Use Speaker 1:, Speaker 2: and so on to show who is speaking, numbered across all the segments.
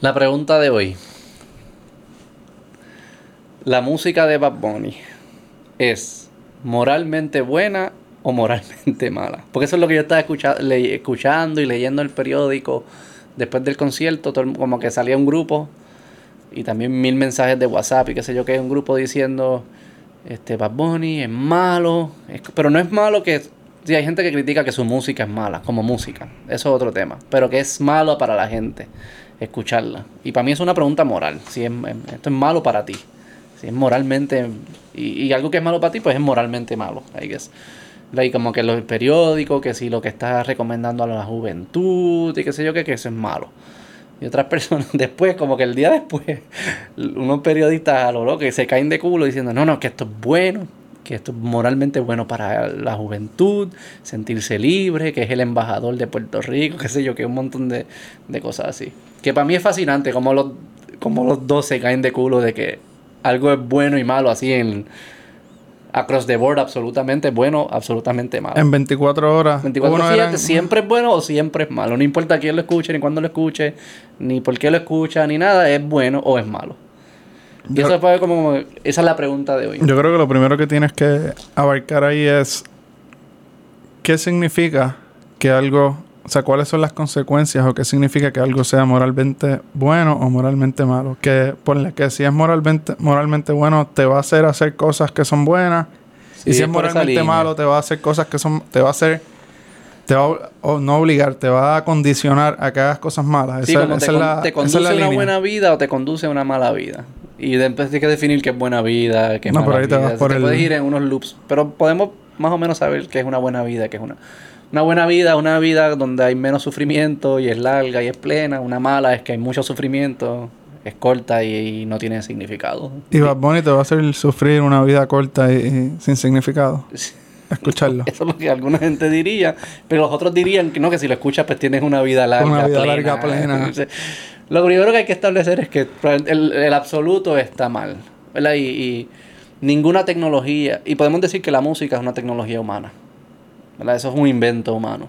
Speaker 1: La pregunta de hoy. ¿La música de Bad Bunny es moralmente buena o moralmente mala? Porque eso es lo que yo estaba escuchando y leyendo el periódico después del concierto, como que salía un grupo y también mil mensajes de WhatsApp y qué sé yo, que un grupo diciendo, este, Bad Bunny es malo, pero no es malo que... Sí, hay gente que critica que su música es mala, como música, eso es otro tema, pero que es malo para la gente escucharla. Y para mí es una pregunta moral, si es, esto es malo para ti, si es moralmente... Y, y algo que es malo para ti, pues es moralmente malo, I guess. Like, como que los periódicos, que si lo que estás recomendando a la juventud y qué sé yo, que, que eso es malo. Y otras personas después, como que el día después, unos periodistas a lo loco que se caen de culo diciendo, no, no, que esto es bueno, que esto es moralmente bueno para la juventud, sentirse libre, que es el embajador de Puerto Rico, qué sé yo, que un montón de, de cosas así. Que para mí es fascinante como los, como los dos se caen de culo de que algo es bueno y malo así en across the board, absolutamente bueno, absolutamente malo.
Speaker 2: En 24 horas.
Speaker 1: 24
Speaker 2: uno
Speaker 1: siete,
Speaker 2: era-
Speaker 1: siempre es bueno o siempre es malo. No importa quién lo escuche, ni cuándo lo escuche, ni por qué lo escucha, ni nada, es bueno o es malo.
Speaker 2: Yo-
Speaker 1: eso fue como, esa es la pregunta de hoy.
Speaker 2: Yo creo que lo primero que tienes que abarcar ahí es qué significa que algo, o sea, cuáles son las consecuencias o qué significa que algo sea moralmente bueno o moralmente malo. Que ponle que si es moralmente, moralmente bueno te va a hacer hacer cosas que son buenas
Speaker 1: Sí,
Speaker 2: y si
Speaker 1: es
Speaker 2: moralmente malo te va a hacer cosas que son, te va a hacer, te va a, o no obligar, te va a condicionar a que hagas cosas malas.
Speaker 1: Sí,
Speaker 2: esa,
Speaker 1: como
Speaker 2: esa
Speaker 1: te,
Speaker 2: es la,
Speaker 1: te
Speaker 2: esa
Speaker 1: conduce
Speaker 2: es la
Speaker 1: a una
Speaker 2: línea.
Speaker 1: buena vida o te conduce a una mala vida. Y después hay que definir qué es buena vida, qué es
Speaker 2: No,
Speaker 1: mala
Speaker 2: por ahí te
Speaker 1: vida.
Speaker 2: vas por
Speaker 1: te
Speaker 2: el-
Speaker 1: puedes ir en unos loops. Pero podemos más o menos saber qué es una buena vida, qué es una... Una buena vida, una vida donde hay menos sufrimiento y es larga y es plena. Una mala es que hay mucho sufrimiento, es corta y, y no tiene significado.
Speaker 2: Y Bad Bunny te va a hacer sufrir una vida corta y, y sin significado. Escucharlo.
Speaker 1: Eso es lo que alguna gente diría, pero los otros dirían que no, que si lo escuchas pues tienes una vida larga,
Speaker 2: Una vida
Speaker 1: plena.
Speaker 2: larga, plena.
Speaker 1: Lo primero que hay que establecer es que el, el absoluto está mal, ¿verdad? Y, y ninguna tecnología, y podemos decir que la música es una tecnología humana, ¿verdad? Eso es un invento humano.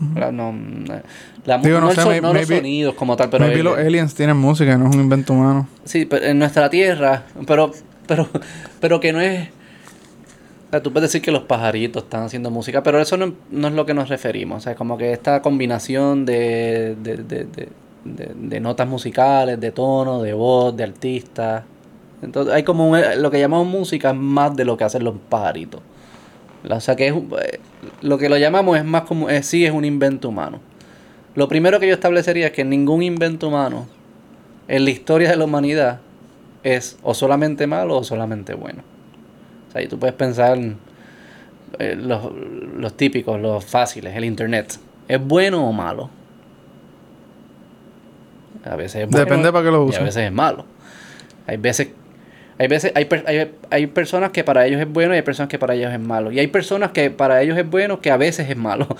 Speaker 1: ¿verdad? No, la,
Speaker 2: Digo,
Speaker 1: no,
Speaker 2: no sé,
Speaker 1: son-
Speaker 2: may-
Speaker 1: no los
Speaker 2: maybe-
Speaker 1: sonidos como tal, pero
Speaker 2: Maybe los aliens tienen música, no es un invento humano.
Speaker 1: Sí, pero en nuestra tierra, pero, pero, pero que no es. o sea, tú puedes decir que los pajaritos están haciendo música, pero eso no, no es lo que nos referimos. O sea, como que esta combinación de, de, de, de, de- notas musicales, de tono, de voz, de artistas. Entonces, hay como un- lo que llamamos música es más de lo que hacen los pajaritos. O sea, que es eh, lo que lo llamamos es más como, eh, sí es un invento humano. Lo primero que yo establecería es que ningún invento humano en la historia de la humanidad es o solamente malo o solamente bueno. O sea, y tú puedes pensar en eh, los, los típicos, los fáciles, el internet. ¿Es bueno o malo? A veces es bueno.
Speaker 2: Depende para qué lo
Speaker 1: Y a veces es malo. Hay veces, hay veces, hay, hay, hay personas que para ellos es bueno y hay personas que para ellos es malo. Y hay personas que para ellos es bueno que a veces es malo.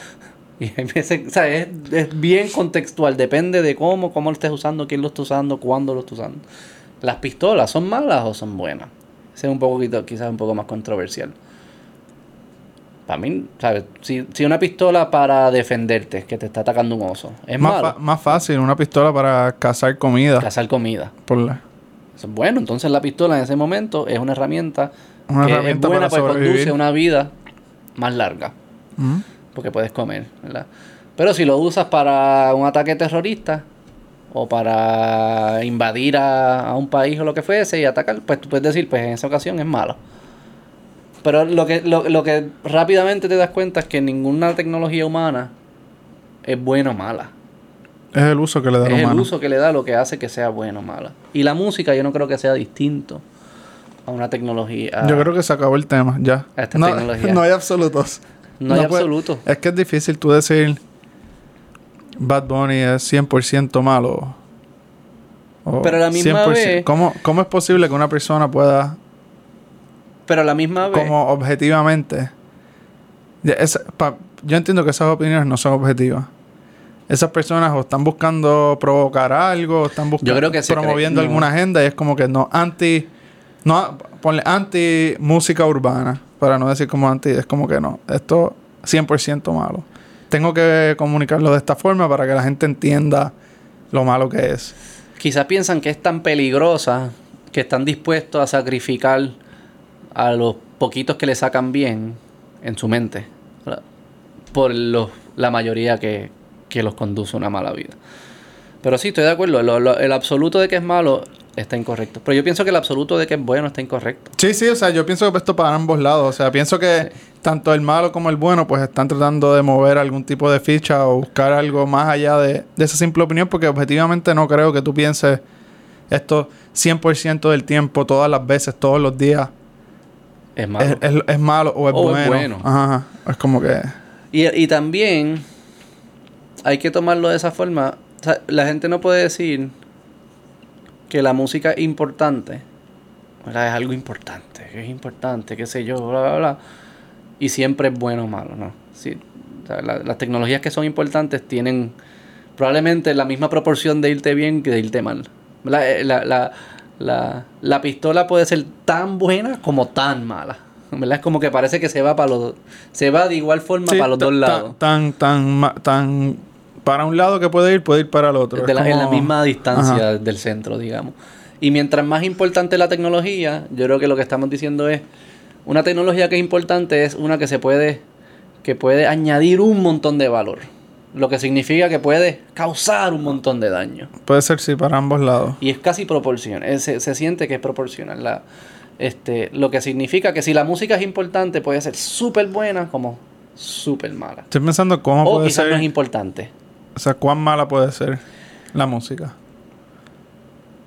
Speaker 1: Y hay veces, o sea, es, es bien contextual, depende de cómo, cómo lo estés usando, quién lo está usando, cuándo lo está usando. ¿Las pistolas son malas o son buenas? Ese es un poquito, quizás un poco más controversial. Para mí, ¿sabes? Si, si una pistola para defenderte, que te está atacando un oso, es
Speaker 2: Más,
Speaker 1: malo.
Speaker 2: más fácil, una pistola para cazar comida.
Speaker 1: Cazar comida.
Speaker 2: Por la-
Speaker 1: bueno, entonces la pistola en ese momento es una herramienta
Speaker 2: Una
Speaker 1: que
Speaker 2: herramienta
Speaker 1: es buena
Speaker 2: para
Speaker 1: porque conduce una vida más larga,
Speaker 2: Ujú.
Speaker 1: porque puedes comer, ¿verdad? Pero si lo usas para un ataque terrorista o para invadir a, a un país o lo que fuese y atacar, pues tú puedes decir, pues en esa ocasión es malo. Pero lo que, lo, lo que rápidamente te das cuenta es que ninguna tecnología humana es buena o mala.
Speaker 2: Es el uso que le da
Speaker 1: Es
Speaker 2: el humano.
Speaker 1: uso que le da lo que hace que sea bueno o mala. Y la música yo no creo que sea distinto a una tecnología.
Speaker 2: Yo creo que se acabó el tema, ya.
Speaker 1: A esta
Speaker 2: no,
Speaker 1: tecnología.
Speaker 2: no hay absolutos.
Speaker 1: No hay
Speaker 2: puede-
Speaker 1: absoluto.
Speaker 2: Es que es difícil tú decir Bad Bunny es 100% malo.
Speaker 1: Pero a la misma
Speaker 2: 100%.
Speaker 1: vez-
Speaker 2: ¿Cómo, ¿Cómo es posible que una persona pueda,
Speaker 1: Pero a la misma vez.
Speaker 2: como objetivamente... Pa- yo entiendo que esas opiniones no son objetivas. Esas personas o están buscando provocar algo, o están buscando,
Speaker 1: creo que
Speaker 2: promoviendo
Speaker 1: cree- no.
Speaker 2: alguna agenda y es como que no, anti... No, ponle anti música urbana, para no decir como anti, es como que no. Esto 100% malo. tengo que comunicarlo de esta forma para que la gente entienda lo malo que es.
Speaker 1: Quizás piensan que es tan peligrosa que están dispuestos a sacrificar a los poquitos que le sacan bien en su mente por los, la mayoría que, que los conduce a una mala vida. Pero sí, estoy de acuerdo. el absoluto de que es malo está incorrecto. Pero yo pienso que el absoluto de que es bueno está incorrecto.
Speaker 2: Sí, sí, o sea, yo pienso que esto para ambos lados. O sea, pienso que tanto el malo como el bueno, pues están tratando de mover algún tipo de ficha o buscar algo más allá de, esa simple opinión, porque objetivamente no creo que tú pienses esto 100% del tiempo, todas las veces, todos los días.
Speaker 1: Es malo.
Speaker 2: Es, malo o es bueno. Es bueno. Ajá, Es como que.
Speaker 1: Y, y también hay que tomarlo de esa forma. O sea, la gente no puede decir que la música es importante, es algo importante, es importante, qué sé yo, bla, bla, bla, y siempre es bueno o malo, ¿no? Sí, las tecnologías que son importantes tienen probablemente la misma proporción de irte bien que de irte mal. Eh, la, la, la, la pistola puede ser tan buena como tan mala. ¿verdad? Es como que parece que se va para los se va de igual forma para los dos lados.
Speaker 2: Tan tan tan para un lado que puede ir, puede ir para el otro.
Speaker 1: En la misma distancia del centro, digamos. Y mientras más importante la tecnología, yo creo que lo que estamos diciendo es, una tecnología que es importante es una que se puede, que puede añadir un montón de valor. Lo que significa que puede causar un montón de daño.
Speaker 2: Puede ser, sí, para ambos lados.
Speaker 1: Y es casi proporcional. Se, se siente que es proporcional. La, este, lo que significa que si la música es importante, puede ser súper buena como súper mala.
Speaker 2: Estoy pensando cómo
Speaker 1: o
Speaker 2: puede
Speaker 1: quizás no es importante.
Speaker 2: O sea, ¿cuán mala puede ser la música?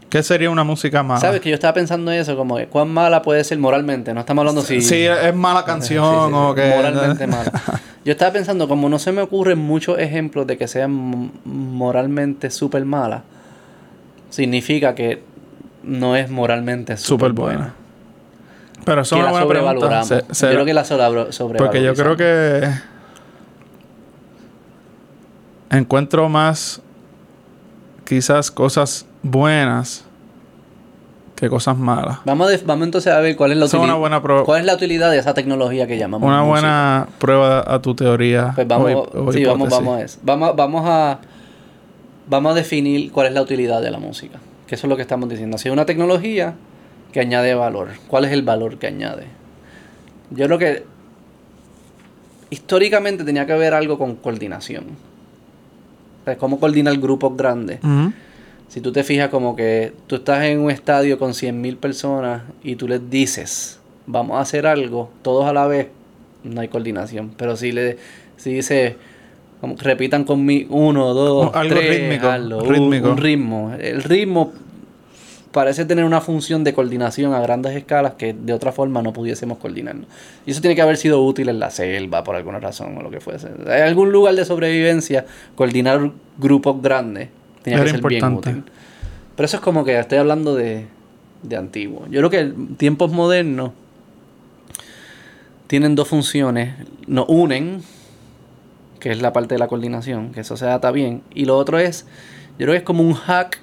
Speaker 2: ¿Qué sería una música mala?
Speaker 1: Sabes que yo estaba pensando en eso, como cuán mala puede ser moralmente. No estamos hablando si.
Speaker 2: Sí, es mala canción o que.
Speaker 1: Moralmente mala. Yo estaba pensando, como no se me ocurren muchos ejemplos de que sean moralmente súper mala, significa que no es moralmente súper buena.
Speaker 2: Pero eso es una buena pregunta.
Speaker 1: yo creo que la sobrevaloramos.
Speaker 2: Porque yo creo que encuentro más quizás cosas buenas que cosas malas.
Speaker 1: Vamos, vamos entonces a ver cuál es la utilidad.
Speaker 2: Buena
Speaker 1: ¿Cuál es la utilidad de esa tecnología que llamamos?
Speaker 2: Una buena prueba a tu teoría.
Speaker 1: Pues vamos, sí, vamos, vamos a eso. Vamos, vamos a vamos a definir cuál es la utilidad de la música. Que eso es lo que estamos diciendo. Si es una tecnología que añade valor. ¿Cuál es el valor que añade? Yo creo que históricamente tenía que haber algo con coordinación cómo coordinar grupos grandes. Si tú te fijas como que tú estás en un estadio con 100.000 personas y tú les dices, vamos a hacer algo, todos a la vez, no hay coordinación. Pero si le si dice, repitan conmigo uno, dos,
Speaker 2: algo
Speaker 1: tres,
Speaker 2: rítmico,
Speaker 1: un, ritmo. El ritmo parece tener una función de coordinación a grandes escalas que de otra forma no pudiésemos coordinarnos. Y eso tiene que haber sido útil en la selva por alguna razón o lo que fuese. En algún lugar de sobrevivencia, coordinar grupos grandes tenía que ser bien útil. Pero eso es como que estoy hablando de, de antiguo. Yo creo que tiempos modernos tienen dos funciones. Nos unen, que es la parte de la coordinación, que eso se data bien. Y lo otro es, yo creo que es como un hack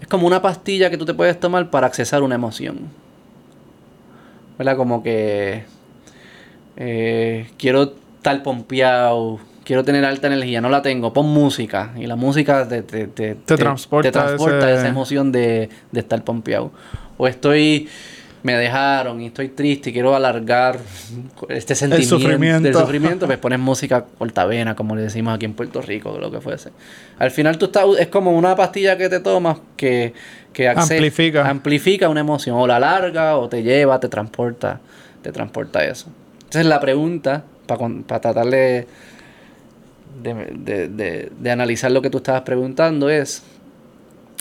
Speaker 1: es como una pastilla que tú te puedes tomar para accesar una emoción. ¿Verdad? Como que eh, quiero estar pompeado, quiero tener alta energía, no la tengo, pon música. Y la música te, te, te,
Speaker 2: transporta,
Speaker 1: esa emoción de, de estar pompeado. O estoy me dejaron y estoy triste y quiero alargar este sentimiento
Speaker 2: sufrimiento.
Speaker 1: del sufrimiento, pues pones música cortavena, como le decimos aquí en Puerto Rico, lo que fuese. Al final tú estás, es como una pastilla que te tomas que, que
Speaker 2: amplifica.
Speaker 1: amplifica una emoción, o la larga, o te lleva, te transporta, te transporta eso. Entonces la pregunta, para tratar de, de, de analizar lo que tú estabas preguntando, es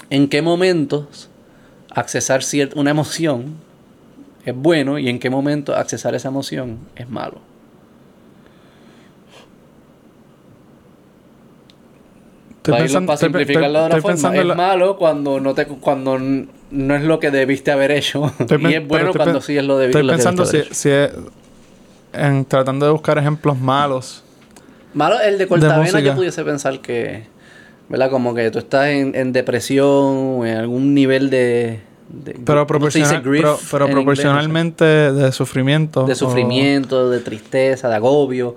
Speaker 1: ¿en qué momentos accesar una emoción es bueno y en qué momento accesar esa emoción es malo. Estoy pensando, para simplificarlo de otra forma, es malo cuando no te cuando no es lo que debiste haber hecho y es bueno cuando sí es lo, de,
Speaker 2: estoy pensando si, si es en tratando de buscar ejemplos malos
Speaker 1: malo el de cortavena yo pudiese pensar que ¿verdad? como que tú estás en, en depresión o en algún nivel de
Speaker 2: pero, proporcionalmente de sufrimiento.
Speaker 1: De sufrimiento, de tristeza, de agobio.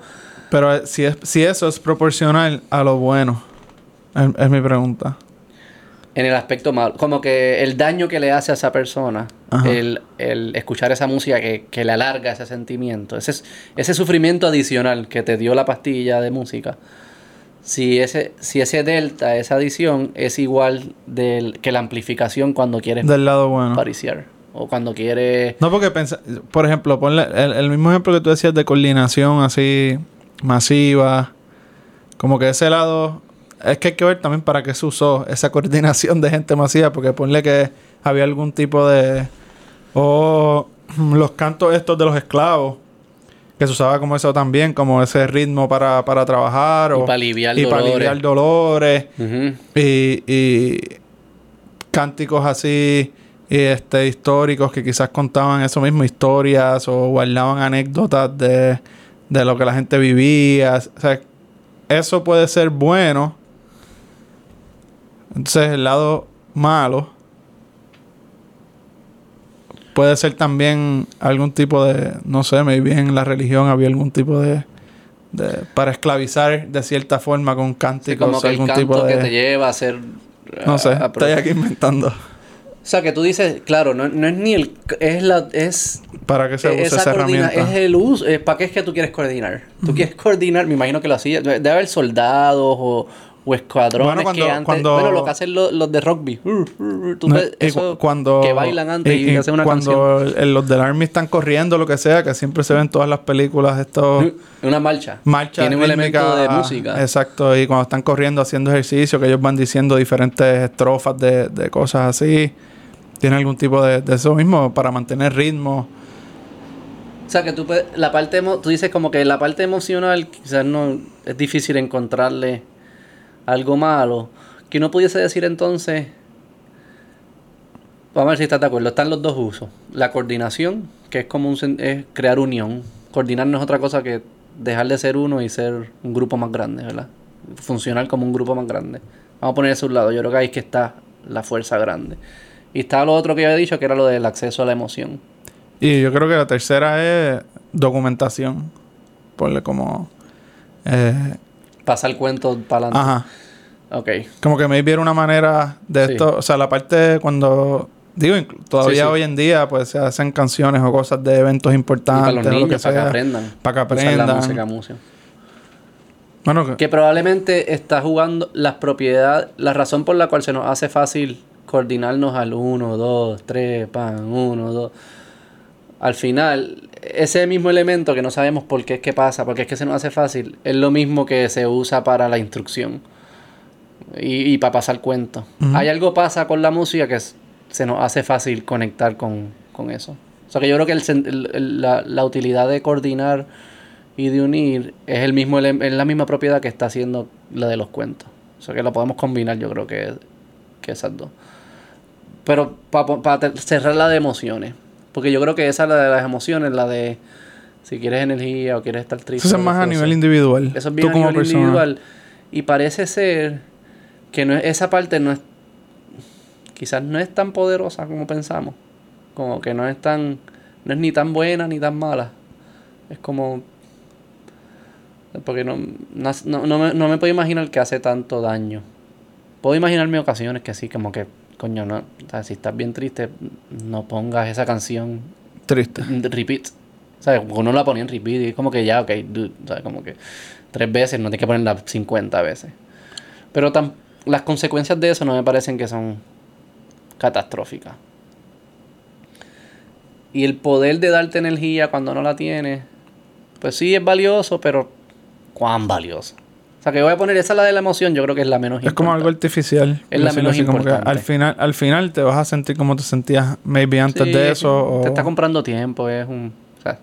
Speaker 2: Pero si, es, si eso es proporcional a lo bueno, es, es mi pregunta.
Speaker 1: En el aspecto malo. Como que el daño que le hace a esa persona, el, el escuchar esa música que, que le alarga ese sentimiento, ese, es- ese sufrimiento adicional que te dio la pastilla de música. Si ese, si ese delta, esa adición, es igual del, que la amplificación cuando quieres
Speaker 2: Del lado bueno.
Speaker 1: pariciar. O cuando quieres.
Speaker 2: No, porque pensa, por ejemplo, ponle el, el mismo ejemplo que tú decías de coordinación así masiva. Como que ese lado. Es que hay que ver también para qué se usó esa coordinación de gente masiva. Porque ponle que había algún tipo de. O los cantos estos de los esclavos. Que se usaba como eso también, como ese ritmo para, para trabajar.
Speaker 1: Y
Speaker 2: o,
Speaker 1: para aliviar
Speaker 2: y para aliviar dolores. Y, y cánticos así y este históricos que quizás contaban eso mismo, historias o guardaban anécdotas de, de lo que la gente vivía. O sea, eso puede ser bueno. Entonces el lado malo puede ser también algún tipo de, no sé, maybe en la religión había algún tipo de, de para esclavizar de cierta forma con
Speaker 1: Sí,
Speaker 2: cánticos,
Speaker 1: como que el
Speaker 2: algún
Speaker 1: canto
Speaker 2: tipo de
Speaker 1: que te lleva a hacer.
Speaker 2: no sé,
Speaker 1: a- a-
Speaker 2: estoy aquí inventando.
Speaker 1: O sea, que tú dices, claro, no, no es ni el. Es la. Es
Speaker 2: ¿Para qué se usa
Speaker 1: esa
Speaker 2: esa herramienta?
Speaker 1: es el uso. eh, ¿Para qué es que tú quieres coordinar? Tú quieres coordinar, me imagino que lo hacía. Debe haber soldados o, o escuadrones
Speaker 2: Bueno, cuando-
Speaker 1: que antes.
Speaker 2: cuando-
Speaker 1: Bueno, lo que hacen los, los de rugby. Uh, uh, uh, tú
Speaker 2: No,
Speaker 1: ves
Speaker 2: y
Speaker 1: eso
Speaker 2: cu- cuando
Speaker 1: que bailan antes y,
Speaker 2: y- y
Speaker 1: hacen una
Speaker 2: cuando el- los del army están corriendo lo que sea que siempre se ven en todas las películas estos
Speaker 1: canción. Una marcha.
Speaker 2: marchas
Speaker 1: Tiene un elemento de música.
Speaker 2: exacto y cuando están corriendo haciendo ejercicio que ellos van diciendo diferentes estrofas de, de cosas así tiene algún tipo de, de eso mismo para mantener ritmo
Speaker 1: O sea, que tú la parte tú dices como que la parte emocional quizás no es difícil encontrarle algo malo. Que uno pudiese decir entonces, vamos a ver si estás de acuerdo, están los dos usos. La coordinación, que es como un, es crear unión. Coordinar no es otra cosa que dejar de ser uno y ser un grupo más grande, ¿verdad? Funcionar como un grupo más grande. Vamos a poner eso a un lado. Yo creo que ahí es que está la fuerza grande. Y está lo otro que yo había dicho, que era lo del acceso a la emoción.
Speaker 2: y yo creo que la tercera es documentación ponle como eh,
Speaker 1: Pasar cuentos para adelante.
Speaker 2: ajá
Speaker 1: Ok.
Speaker 2: Como que maybe era una manera de
Speaker 1: Sí.
Speaker 2: esto, o sea, la parte cuando digo, todavía
Speaker 1: Sí, sí.
Speaker 2: hoy en día pues se hacen canciones o cosas de eventos
Speaker 1: Y
Speaker 2: importantes,
Speaker 1: para los
Speaker 2: lo
Speaker 1: niños,
Speaker 2: que
Speaker 1: para que aprendan.
Speaker 2: para que
Speaker 1: la
Speaker 2: aprendan.
Speaker 1: música, música.
Speaker 2: Bueno, que-
Speaker 1: Que probablemente está jugando las propiedades, la razón por la cual se nos hace fácil coordinarnos al 1, 2, 3, pan, 1, 2. Al final, ese mismo elemento que no sabemos por qué es que pasa, porque es que se nos hace fácil, es lo mismo que se usa para la instrucción y, y para pasar cuentos.
Speaker 2: Ujú.
Speaker 1: Hay algo pasa con la música que es- se nos hace fácil conectar con, con eso. O sea que yo creo que el la, la utilidad de coordinar y de unir es el mismo es la misma propiedad que está haciendo la de los cuentos. O sea que la podemos combinar yo creo que, que esas dos. Pero para cerrar la de emociones. Porque yo creo que esa es la de las emociones, la de si quieres energía o quieres estar triste.
Speaker 2: eso es más a nivel individual.
Speaker 1: Eso es
Speaker 2: Tú
Speaker 1: bien a
Speaker 2: como
Speaker 1: nivel
Speaker 2: persona.
Speaker 1: individual. Y parece ser que no es, esa parte no es. Quizás no es tan poderosa como pensamos. Como que no es tan. No es ni tan buena ni tan mala. Es como. Porque no, no, no, no me, no me puedo imaginar que hace tanto daño. Puedo imaginarme ocasiones que sí, como que, coño, no, o sea, si estás bien triste, no pongas esa canción
Speaker 2: Triste.
Speaker 1: repeat. O sea, uno la ponía en repeat y es como que ya, ok, dude. O sea, como que tres veces, no tienes que ponerla 50 veces. Pero las consecuencias de eso no me parecen que son catastróficas. Y el poder de darte energía cuando no la tienes, pues sí es valioso, pero ¿cuán valioso? O sea, que voy a poner esa la de la emoción, yo creo que es la menos
Speaker 2: Es como algo
Speaker 1: importante.
Speaker 2: artificial.
Speaker 1: Es la menos
Speaker 2: así, como que
Speaker 1: importante.
Speaker 2: al final, al final te vas a sentir como te sentías maybe antes
Speaker 1: Sí,
Speaker 2: de eso. O...
Speaker 1: Te está comprando tiempo, es un. O sea,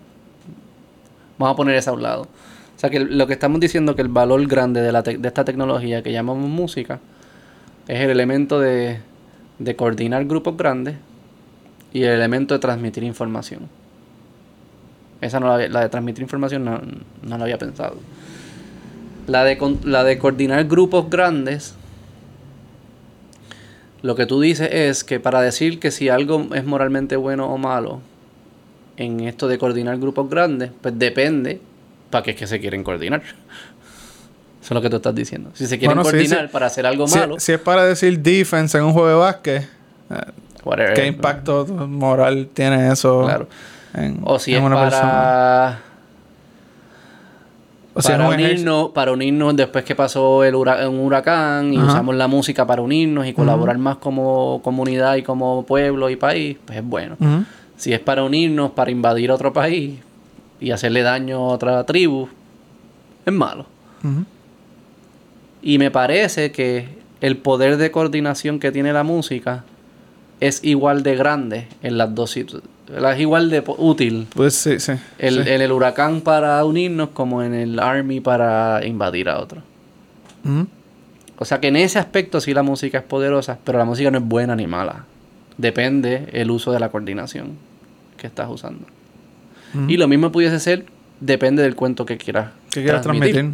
Speaker 1: vamos a poner eso a un lado. O sea, que lo que estamos diciendo que el valor grande de, la tec- de esta tecnología que llamamos música es el elemento de, de coordinar grupos grandes y el elemento de transmitir información. Esa no la, la de transmitir información no, no la había pensado. La de, con- la de coordinar grupos grandes lo que tú dices es que para decir que si algo es moralmente bueno o malo en esto de coordinar grupos grandes, pues depende ¿para qué es que se quieren coordinar? Eso es lo que tú estás diciendo. Si se quieren
Speaker 2: Bueno,
Speaker 1: coordinar
Speaker 2: sí.
Speaker 1: para hacer algo
Speaker 2: Si,
Speaker 1: malo,
Speaker 2: si es para decir defense en un juego de básquet, eh,
Speaker 1: whatever.
Speaker 2: ¿qué impacto moral tiene eso
Speaker 1: Claro.
Speaker 2: en,
Speaker 1: O si
Speaker 2: en
Speaker 1: es
Speaker 2: una
Speaker 1: para,
Speaker 2: persona? O
Speaker 1: para,
Speaker 2: un
Speaker 1: unirnos, para unirnos después que pasó el hura- un huracán y
Speaker 2: Ajá.
Speaker 1: usamos la música para unirnos y colaborar más como comunidad y como pueblo y país, pues es bueno. Si es para unirnos, para invadir otro país y hacerle daño a otra tribu, es malo. Y me parece que el poder de coordinación que tiene la música es igual de grande en las dos situaciones. Es igual de útil
Speaker 2: Pues sí, sí.
Speaker 1: el,
Speaker 2: sí.
Speaker 1: en el huracán para unirnos como en el army para invadir a otro.
Speaker 2: Ujú.
Speaker 1: O sea que en ese aspecto sí la música es poderosa, pero la música no es buena ni mala. Depende el uso de la coordinación que estás usando.
Speaker 2: Ujú.
Speaker 1: Y lo mismo pudiese ser, depende del cuento que quieras.
Speaker 2: ¿Qué quieres transmitir?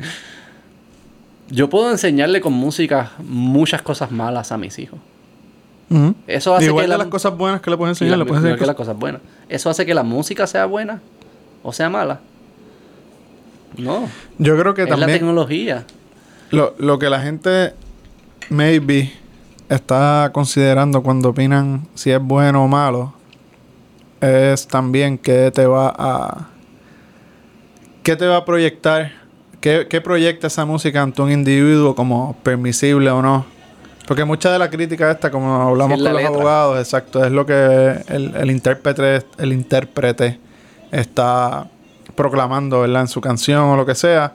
Speaker 1: Yo puedo enseñarle con música muchas cosas malas a mis hijos. Eso hace
Speaker 2: Igual
Speaker 1: que la,
Speaker 2: las cosas buenas que le puedes
Speaker 1: y
Speaker 2: enseñar,
Speaker 1: la-
Speaker 2: le
Speaker 1: que las cosas buenas. Eso hace que la música sea buena o sea mala. No,
Speaker 2: Yo creo que
Speaker 1: es la
Speaker 2: también
Speaker 1: tecnología.
Speaker 2: lo, lo que la gente maybe está considerando cuando opinan si es bueno o malo es también qué te va a qué te va a proyectar qué, qué proyecta esa música ante un individuo como permisible o no porque mucha de la crítica esta como hablamos
Speaker 1: Sí,
Speaker 2: con los
Speaker 1: letra.
Speaker 2: abogados exacto es lo que el, el intérprete el intérprete está proclamando ¿verdad? en su canción o lo que sea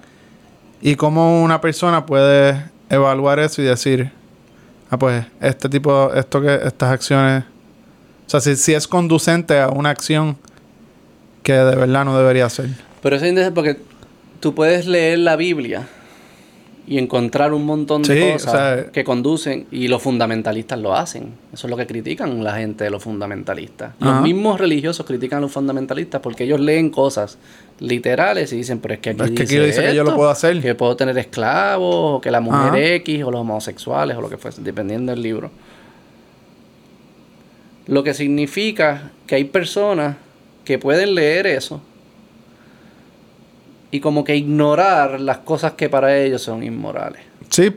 Speaker 2: y cómo una persona puede evaluar eso y decir, ah, pues, este tipo, esto que, estas acciones, o sea, si, si es conducente a una acción que de verdad no debería ser.
Speaker 1: Pero eso es interesante porque tú puedes leer la Biblia y encontrar un montón de
Speaker 2: Sí,
Speaker 1: cosas
Speaker 2: o sea-
Speaker 1: que conducen y los fundamentalistas lo hacen. Eso es lo que critican la gente de los fundamentalistas. Los mismos religiosos critican a los fundamentalistas porque ellos leen cosas literales y dicen, pero es que aquí,
Speaker 2: Es que aquí
Speaker 1: dice,
Speaker 2: dice que yo lo puedo hacer.
Speaker 1: Que puedo tener esclavos, o que la mujer
Speaker 2: Ajá.
Speaker 1: X, o los homosexuales, o lo que fuese, dependiendo del libro. Lo que significa que hay personas que pueden leer eso y como que ignorar las cosas que para ellos son inmorales.
Speaker 2: Sí,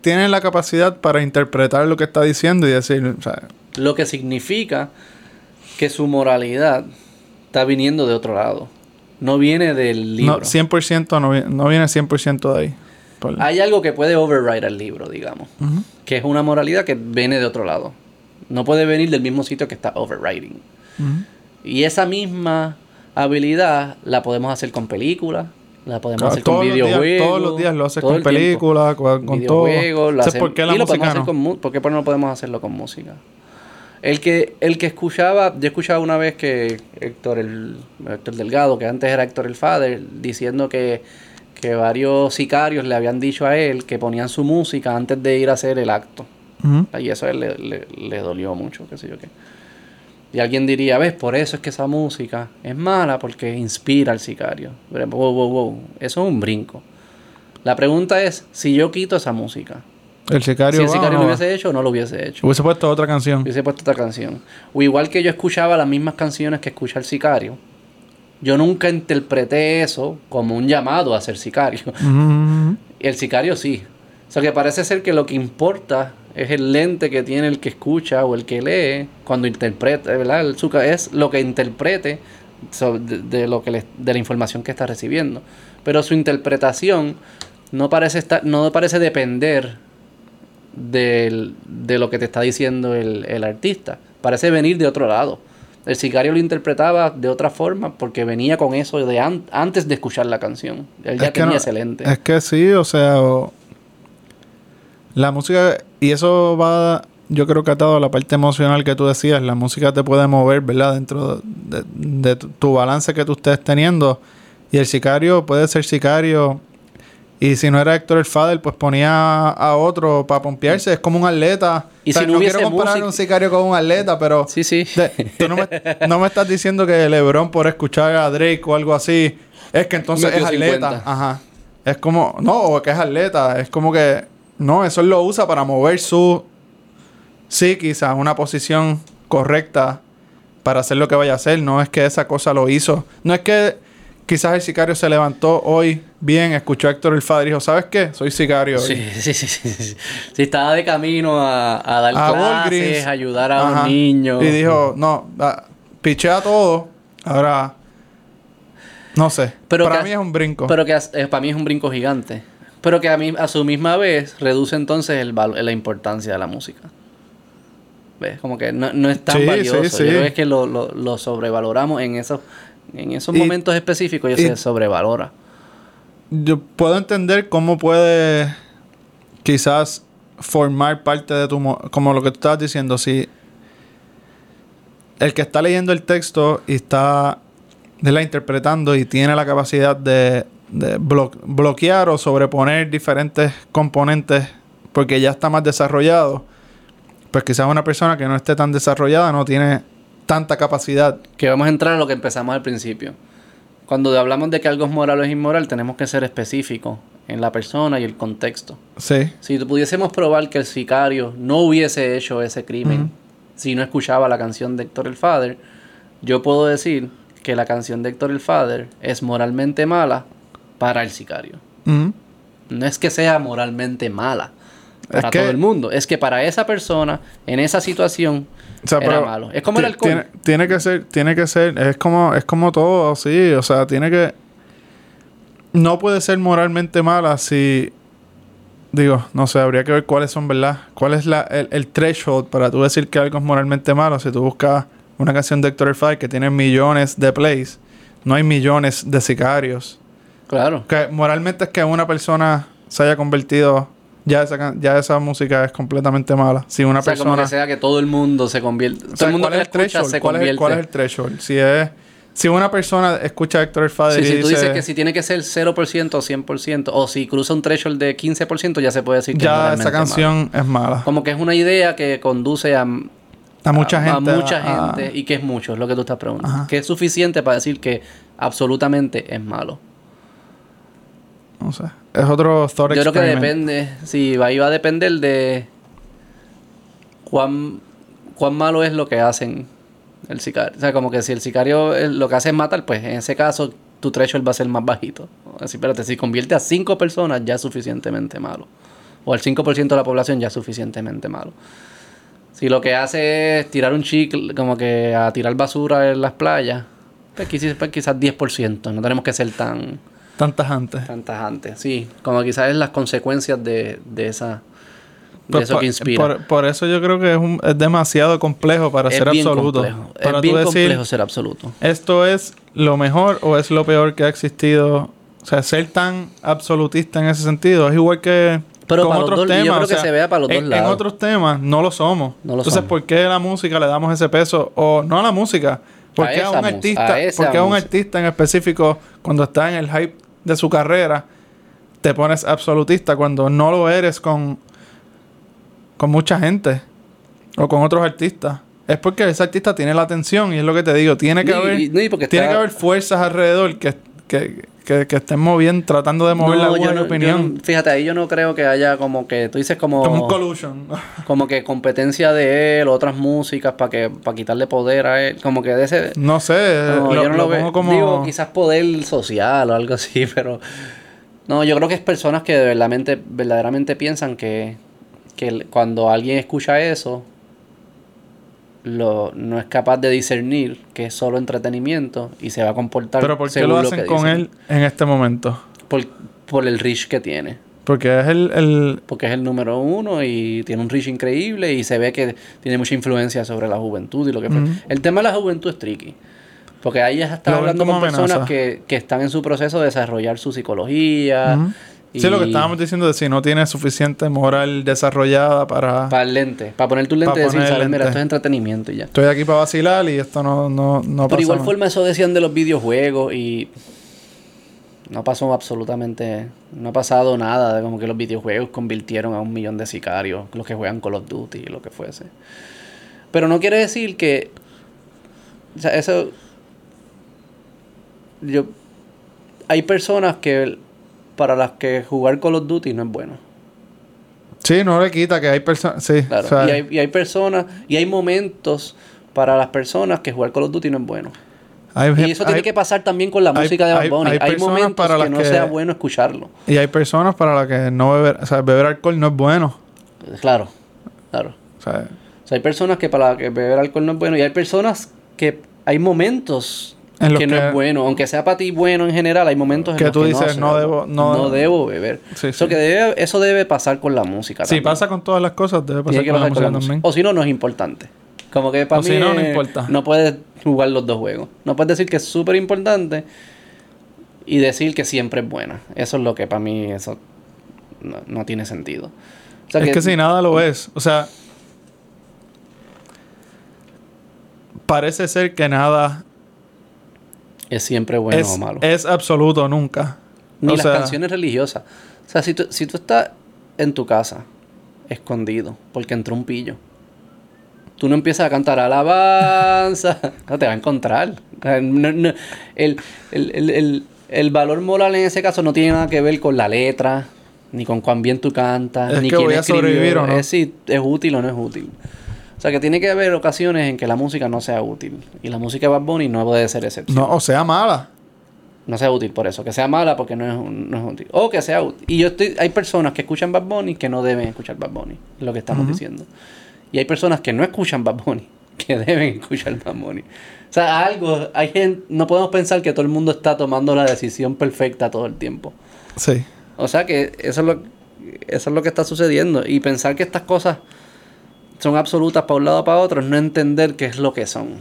Speaker 2: tienen la capacidad para interpretar lo que está diciendo y decir, o sea,
Speaker 1: Lo que significa que su moralidad está viniendo de otro lado. No viene del libro.
Speaker 2: no, 100% no, no viene 100% de ahí. Por-
Speaker 1: Hay algo que puede override al libro, digamos. Que es una moralidad que viene de otro lado. No puede venir del mismo sitio que está overriding. Y esa misma habilidad la podemos hacer con películas, la podemos
Speaker 2: Claro,
Speaker 1: hacer con videojuegos.
Speaker 2: todos los días lo haces con películas, con, con todo.
Speaker 1: videojuegos, lo
Speaker 2: ¿por qué la
Speaker 1: y lo podemos
Speaker 2: música
Speaker 1: hacer
Speaker 2: no?
Speaker 1: con mu- ¿Por qué no podemos hacerlo con música? El que, el que escuchaba, yo escuchaba una vez que Héctor, el, Héctor Delgado, que antes era Héctor el Father, diciendo que, que varios sicarios le habían dicho a él que ponían su música antes de ir a hacer el acto.
Speaker 2: Ujú.
Speaker 1: Y eso a él le, le- le dolió mucho, qué sé yo qué. Y alguien diría, ves, por eso es que esa música es mala porque inspira al sicario. Pero, wow, wow, wow, eso es un brinco. La pregunta es, si yo quito esa música,
Speaker 2: El sicario.
Speaker 1: si el sicario lo hubiese hecho o no lo hubiese hecho.
Speaker 2: Hubiese puesto otra canción.
Speaker 1: Hubiese puesto otra canción. O igual que yo escuchaba las mismas canciones que escucha el sicario, yo nunca interpreté eso como un llamado a ser sicario. El sicario sí. O sea que parece ser que lo que importa es el lente que tiene el que escucha o el que lee cuando interpreta, ¿verdad? El es lo que interprete de, de lo que le- de la información que está recibiendo. Pero su interpretación no parece estar, no parece depender del- de lo que te está diciendo el, el artista. Parece venir de otro lado. El sicario lo interpretaba de otra forma porque venía con eso de an- antes de escuchar la canción. Él ya
Speaker 2: Es
Speaker 1: tenía
Speaker 2: no-
Speaker 1: ese lente.
Speaker 2: Es que sí, o sea, o- la música, y eso va, yo creo que atado a la parte emocional que tú decías, la música te puede mover, ¿verdad? Dentro de, de tu, balance que tú estés teniendo. Y el sicario puede ser sicario. Y si no era Héctor el Fader, pues ponía a otro para pompearse. Es como un atleta.
Speaker 1: Y
Speaker 2: O sea,
Speaker 1: si no hubiese
Speaker 2: quiero comparar
Speaker 1: música-
Speaker 2: un sicario con un atleta, pero
Speaker 1: Sí, sí.
Speaker 2: de- tú no me, no me estás diciendo que LeBron por escuchar a Drake o algo así es que entonces
Speaker 1: Metió
Speaker 2: es atleta.
Speaker 1: 50.
Speaker 2: Ajá. Es como, no, o que es atleta. Es como que, no, eso él lo usa para mover su psiquis a una posición correcta para hacer lo que vaya a hacer. No es que esa cosa lo hizo. No es que, quizás el sicario se levantó hoy bien, escuchó a Héctor el Fader y dijo, ¿sabes qué? Soy sicario. hoy".
Speaker 1: Sí, sí, sí, sí, sí. Sí, estaba de camino a, a dar
Speaker 2: A
Speaker 1: clases, a ayudar a
Speaker 2: Ajá.
Speaker 1: un niño.
Speaker 2: Y dijo, no, ah, pichea todo. Ahora, no sé.
Speaker 1: Pero
Speaker 2: Para
Speaker 1: que-
Speaker 2: mí es un brinco.
Speaker 1: Pero que eh, para mí es un brinco gigante. Pero que a, mí, a su misma vez reduce entonces el la importancia de la música. ¿Ves? Como que no, no es tan
Speaker 2: Sí,
Speaker 1: valioso.
Speaker 2: sí,
Speaker 1: Yo creo que es que lo, lo- lo sobrevaloramos en esos, en esos
Speaker 2: Y-
Speaker 1: momentos específicos y,
Speaker 2: y-
Speaker 1: se sobrevalora.
Speaker 2: Yo puedo entender cómo puede quizás formar parte de tu... mo- Como lo que tú estabas diciendo, si el que está leyendo el texto y está la interpretando y tiene la capacidad de, de blo- bloquear o sobreponer diferentes componentes porque ya está más desarrollado, pues quizás una persona que no esté tan desarrollada no tiene tanta capacidad.
Speaker 1: Que vamos a entrar a lo que empezamos al principio. Cuando hablamos de que algo es moral o es inmoral, tenemos que ser específicos en la persona y el contexto.
Speaker 2: Sí.
Speaker 1: Si pudiésemos probar que el sicario no hubiese hecho ese crimen si no escuchaba la canción de Héctor el Father, yo puedo decir que la canción de Héctor el Father es moralmente mala para el sicario. No es que sea moralmente mala para
Speaker 2: Es que-
Speaker 1: todo el mundo, es que para esa persona, en esa situación,
Speaker 2: O sea,
Speaker 1: era malo. Es como el alcohol.
Speaker 2: Tiene, tiene que ser, tiene que ser, es como, es como todo, sí. O sea, tiene que. No puede ser moralmente mala si. Digo, no sé, habría que ver cuáles son, ¿verdad? ¿Cuál es la, el, el threshold para tú decir que algo es moralmente malo? Si tú buscas una canción de Héctor Father que tiene millones de plays, no hay millones de sicarios.
Speaker 1: Claro.
Speaker 2: Que moralmente es que una persona se haya convertido. Ya esa, ya esa música es completamente mala. Si una
Speaker 1: o sea, como
Speaker 2: persona.
Speaker 1: que sea que todo el mundo se convierte,
Speaker 2: O
Speaker 1: todo
Speaker 2: sea,
Speaker 1: el mundo
Speaker 2: ¿cuál
Speaker 1: que
Speaker 2: es el
Speaker 1: escucha se
Speaker 2: ¿Cuál es,
Speaker 1: convierte.
Speaker 2: el, cuál es el threshold? Si es... Si una persona escucha a Héctor el Father
Speaker 1: Sí,
Speaker 2: y
Speaker 1: si tú
Speaker 2: dice...
Speaker 1: dices que si tiene que ser 0% o 100%, o si cruza un threshold de 15%, ya se puede decir que es
Speaker 2: ya esa canción es mala.
Speaker 1: Como que es una idea que conduce a,
Speaker 2: A mucha gente.
Speaker 1: a mucha
Speaker 2: a-
Speaker 1: gente y que es mucho, es lo que tú estás preguntando.
Speaker 2: Ajá.
Speaker 1: Que es suficiente para decir que absolutamente es malo.
Speaker 2: Es otro thought
Speaker 1: Yo creo que depende, sí, va, ahí va a depender de cuán, cuán malo es lo que hacen el sicario. O sea, como que si el sicario lo que hace es matar, pues en ese caso tu threshold va a ser más bajito. Así, espérate, si convierte a cinco personas ya es suficientemente malo. O al 5% de la población ya es suficientemente malo. Si lo que hace es tirar un chicle, como que a tirar basura en las playas, pues quizás, pues quizás 10%. No tenemos que ser tan,
Speaker 2: Tantas antes.
Speaker 1: tan tajantes. Sí, como quizás es las consecuencias de, de esa de
Speaker 2: Pues
Speaker 1: eso
Speaker 2: por,
Speaker 1: que inspira.
Speaker 2: Por, por eso yo creo que es, un- es demasiado complejo para
Speaker 1: es
Speaker 2: ser
Speaker 1: bien
Speaker 2: absoluto.
Speaker 1: complejo.
Speaker 2: Para
Speaker 1: es bien
Speaker 2: decir,
Speaker 1: complejo ser absoluto.
Speaker 2: esto es lo mejor o es lo peor que ha existido. O sea, ser tan absolutista en ese sentido es igual que
Speaker 1: Pero
Speaker 2: con
Speaker 1: para los
Speaker 2: otros
Speaker 1: dos- yo
Speaker 2: temas.
Speaker 1: creo
Speaker 2: o
Speaker 1: que se vea para los
Speaker 2: en,
Speaker 1: dos
Speaker 2: en
Speaker 1: lados.
Speaker 2: otros temas no lo somos.
Speaker 1: No lo
Speaker 2: Entonces,
Speaker 1: somos.
Speaker 2: ¿por qué a la música le damos ese peso? O no a la música. ¿Por
Speaker 1: A
Speaker 2: qué a, un artista,
Speaker 1: a
Speaker 2: por qué a un artista en específico, cuando está en el hype de su carrera, te pones absolutista cuando no lo eres con, con mucha gente o con otros artistas? Es porque ese artista tiene la atención y es lo que te digo. Tiene que
Speaker 1: Y-
Speaker 2: haber,
Speaker 1: y- no, y porque
Speaker 2: tiene
Speaker 1: está-
Speaker 2: que haber fuerzas alrededor que, que, que, que estén moviendo, tratando de mover la
Speaker 1: No,
Speaker 2: opinión.
Speaker 1: fíjate, ahí yo no creo que haya como que tú dices como
Speaker 2: como un collusion.
Speaker 1: como que competencia de él, otras músicas para que para quitarle poder a él, como que de ese
Speaker 2: no sé, lo,
Speaker 1: yo no
Speaker 2: lo
Speaker 1: lo,
Speaker 2: pongo como...
Speaker 1: Digo, quizás poder social o algo así, pero. No, yo creo que es personas que verdaderamente, verdaderamente piensan que, que cuando alguien escucha eso, lo, no es capaz de discernir que es solo entretenimiento y se va a comportar.
Speaker 2: Pero ¿por qué lo hacen con
Speaker 1: dicen.
Speaker 2: él en este momento?
Speaker 1: Por, por el reach que tiene.
Speaker 2: Porque es el... el
Speaker 1: Porque es el número uno y tiene un reach increíble y se ve que tiene mucha influencia sobre la juventud y lo que fue.
Speaker 2: Ujú.
Speaker 1: El tema de la juventud es tricky. Porque ahí ya está hablando con personas que, que están en su proceso de desarrollar su psicología.
Speaker 2: Sí, lo que estábamos diciendo de si no tiene suficiente moral desarrollada para...
Speaker 1: Para el lente, para poner tu lente y decir, ¿sabes? Mira, esto es entretenimiento y ya.
Speaker 2: Estoy aquí para vacilar y esto no, no, no
Speaker 1: Por
Speaker 2: pasa
Speaker 1: igual forma eso decían de los videojuegos y no pasó absolutamente, no ha pasado nada de como que los videojuegos convirtieron a un millón de sicarios, los que juegan Call of Duty y lo que fuese. Pero no quiere decir que, o sea, eso, yo, hay personas que para las que jugar Call of Duty no es bueno.
Speaker 2: Sí, no le quita que hay personas... Sí,
Speaker 1: Claro.
Speaker 2: o sea,
Speaker 1: y, hay, y hay personas, y hay momentos para las personas que jugar Call of Duty no es bueno.
Speaker 2: Hay,
Speaker 1: Y eso tiene que pasar también con la música de Bad
Speaker 2: hay-
Speaker 1: Bunny. Momentos
Speaker 2: para
Speaker 1: que
Speaker 2: las
Speaker 1: no
Speaker 2: que-
Speaker 1: sea bueno escucharlo.
Speaker 2: y hay personas para las que no beber, o sea, beber alcohol no es bueno.
Speaker 1: Claro, claro.
Speaker 2: O sea,
Speaker 1: O sea, hay personas que para que beber alcohol no es bueno y hay personas que hay momentos
Speaker 2: En
Speaker 1: que no
Speaker 2: que-
Speaker 1: es bueno, aunque sea para ti bueno en general, hay momentos en
Speaker 2: Que
Speaker 1: los
Speaker 2: tú
Speaker 1: que
Speaker 2: dices, no debo- no-
Speaker 1: debo beber.
Speaker 2: Sí,
Speaker 1: eso,
Speaker 2: sí.
Speaker 1: que debe, eso debe pasar con la música.
Speaker 2: si
Speaker 1: también.
Speaker 2: pasa con todas las cosas, debe pasar
Speaker 1: que
Speaker 2: la
Speaker 1: con la música.
Speaker 2: también.
Speaker 1: O si no, no es importante. Como que para
Speaker 2: O
Speaker 1: mí
Speaker 2: si no, no importa.
Speaker 1: no puedes jugar los dos juegos. No puedes decir que es súper importante y decir que siempre es buena. Eso es lo que para mí eso no, no tiene sentido. O sea
Speaker 2: es que si nada lo es. O sea, parece ser que nada
Speaker 1: es siempre bueno
Speaker 2: es,
Speaker 1: o malo.
Speaker 2: es absoluto nunca.
Speaker 1: Ni
Speaker 2: o
Speaker 1: las
Speaker 2: sea,
Speaker 1: canciones religiosas. O sea, si tú, si tú estás en tu casa, escondido, porque entró un pillo, tú no empiezas a cantar alabanza, no te va a encontrar. No- no- el, el- el- el- el valor moral en ese caso no tiene nada que ver con la letra, ni con cuán bien tú cantas,
Speaker 2: Es
Speaker 1: ni
Speaker 2: que
Speaker 1: quién
Speaker 2: voy a
Speaker 1: escribió.
Speaker 2: sobrevivir o no.
Speaker 1: Es si es útil o no es útil. O sea, que tiene que haber ocasiones en que la música no sea útil. Y la música de Bad Bunny no puede ser excepción.
Speaker 2: No, o sea, mala.
Speaker 1: No sea útil por eso, que sea mala porque no es, no es útil. O que sea útil. Y yo estoy, hay personas que escuchan Bad Bunny que no deben escuchar Bad Bunny, es lo que estamos diciendo. Y hay personas que no escuchan Bad Bunny, que deben escuchar Bad Bunny. O sea, algo, hay gente, no podemos pensar que todo el mundo está tomando la decisión perfecta todo el tiempo.
Speaker 2: Sí.
Speaker 1: O sea que eso es lo, eso es lo que está sucediendo. Y pensar que estas cosas son absolutas para un lado o para otro es no entender qué es lo que son.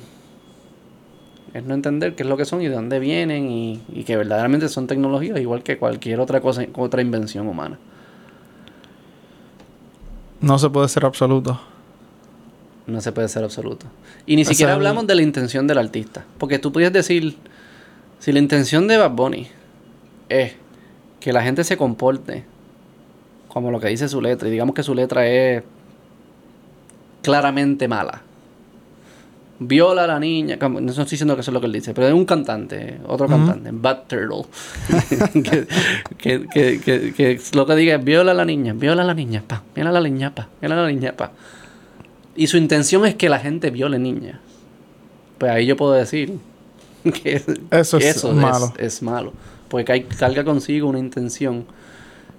Speaker 1: Es no entender qué es lo que son y de dónde vienen y, y que verdaderamente son tecnologías igual que cualquier otra cosa, otra invención humana.
Speaker 2: No se puede ser absoluto.
Speaker 1: No se puede ser absoluto. Y ni
Speaker 2: O
Speaker 1: siquiera hablamos de la intención del artista. Porque tú puedes decir, si la intención de Bad Bunny es que la gente se comporte como lo que dice su letra, y digamos que su letra es claramente mala. Viola a la niña, no estoy diciendo que eso es lo que él dice, pero es un cantante, otro cantante, Bad Turtle, que, que, que, que, lo que diga es viola a la niña, viola a la niña, pa, viola a la niña, pa, viola a la niña, pa. Y su intención es que la gente viole niñas. Pues ahí yo puedo decir que
Speaker 2: Eso es
Speaker 1: eso
Speaker 2: malo.
Speaker 1: Es, malo. Porque hay, carga consigo una intención.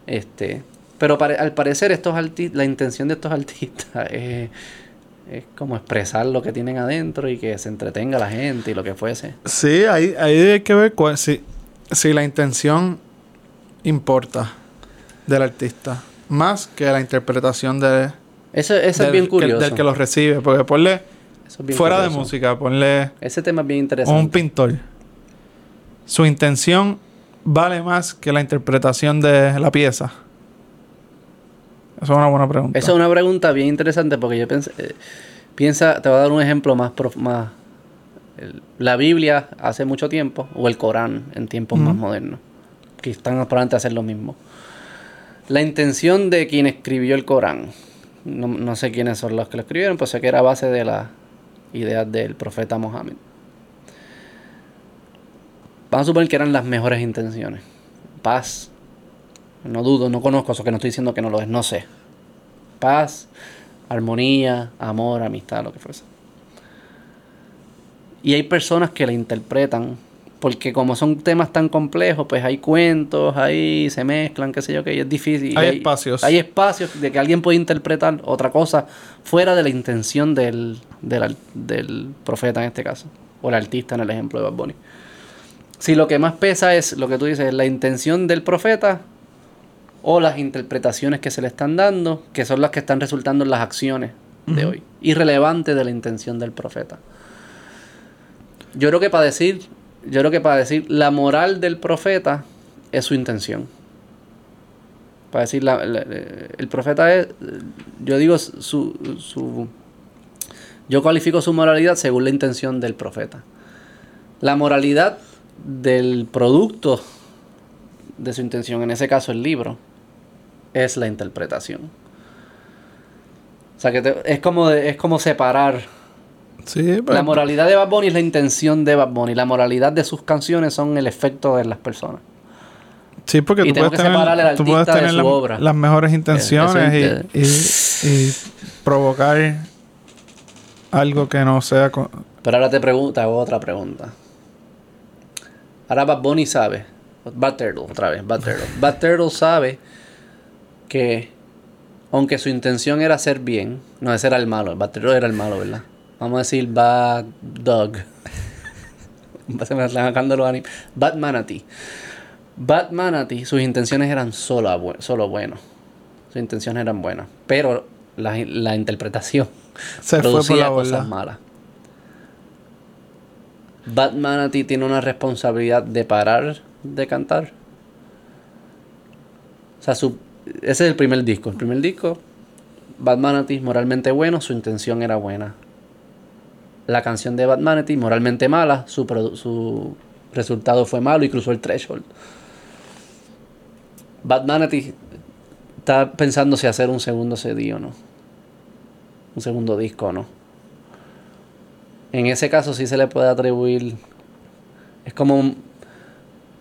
Speaker 1: Este, pero al parecer estos la intención de estos artistas es, es como expresar lo que tienen adentro y que se entretenga la gente y lo que fuese.
Speaker 2: Sí, ahí, ahí hay que ver cuál, si, si la intención importa del artista. Más que la interpretación de,
Speaker 1: Eso, eso
Speaker 2: del,
Speaker 1: es bien
Speaker 2: que-
Speaker 1: curioso.
Speaker 2: del que lo recibe. Porque ponle,
Speaker 1: Eso es bien
Speaker 2: fuera de música, ponle
Speaker 1: Ese tema es bien interesante.
Speaker 2: un pintor. Su intención vale más que la interpretación de la pieza. Esa es una buena pregunta.
Speaker 1: Esa es una pregunta bien interesante porque yo pensé, eh, piensa, te voy a dar un ejemplo más, prof- más el- la Biblia hace mucho tiempo o el Corán en tiempos más modernos, que están probablemente a hacer lo mismo. La intención de quien escribió el Corán, no, no sé quiénes son los que lo escribieron, pues sé que era a base de las ideas del profeta Mohammed. Vamos a suponer que eran las mejores intenciones. Paz, no dudo, no conozco eso, que no estoy diciendo que no lo es, no sé. Paz, armonía, amor, amistad, lo que fuese. Y hay personas que la interpretan, porque como son temas tan complejos, pues hay cuentos, ahí se mezclan, qué sé yo, que es difícil.
Speaker 2: Hay espacios.
Speaker 1: Hay espacios de que alguien puede interpretar otra cosa fuera de la intención del, del, profeta en este caso, o el artista en el ejemplo de Bad Bunny. Si lo que más pesa es lo que tú dices, la intención del profeta o las interpretaciones que se le están dando, que son las que están resultando en las acciones de hoy, irrelevante de la intención del profeta. Yo creo que para decir, yo creo que para decir la moral del profeta es su intención. Para decir la- la- el profeta es, yo digo su, su, yo califico su moralidad según la intención del profeta. La moralidad del producto de su intención, en ese caso el libro, es la interpretación. O sea que te- es como de- es como separar
Speaker 2: Sí, pero-
Speaker 1: la moralidad de Bad Bunny es la intención de Bad Bunny. La moralidad de sus canciones son el efecto de las personas.
Speaker 2: Sí, porque
Speaker 1: Y
Speaker 2: tú puedes tener, tú puedes
Speaker 1: artista de
Speaker 2: tener
Speaker 1: su
Speaker 2: la-
Speaker 1: obra.
Speaker 2: las mejores intenciones y, y- y provocar algo que no sea... co-
Speaker 1: Pero ahora te pregunto, hago otra pregunta. Ahora Bad Bunny sabe. Bad Turtle, otra vez, Bad Turtle. Bad Turtle sabe que, aunque su intención era hacer bien, no, ese era el malo. Bad Turtle era el malo, ¿verdad? Vamos a decir Bad Dog. Se me están sacando los animes. Bad Manatee. Bad Manatee, sus intenciones eran solo, bu- solo buenas. Sus intenciones eran buenas. Pero la, la interpretación
Speaker 2: Se fue por
Speaker 1: producía
Speaker 2: la
Speaker 1: cosas
Speaker 2: bola.
Speaker 1: malas. Bad Manatee tiene una responsabilidad de parar de cantar. O sea, su, ese es el primer disco. El primer disco, Bad moralmente bueno, su intención era buena. La canción de Bad moralmente mala, su, su resultado fue malo y cruzó el threshold. Bad Manatee está pensando si hacer un segundo CD o no. Un segundo disco o no. En ese caso sí se le puede atribuir. Es como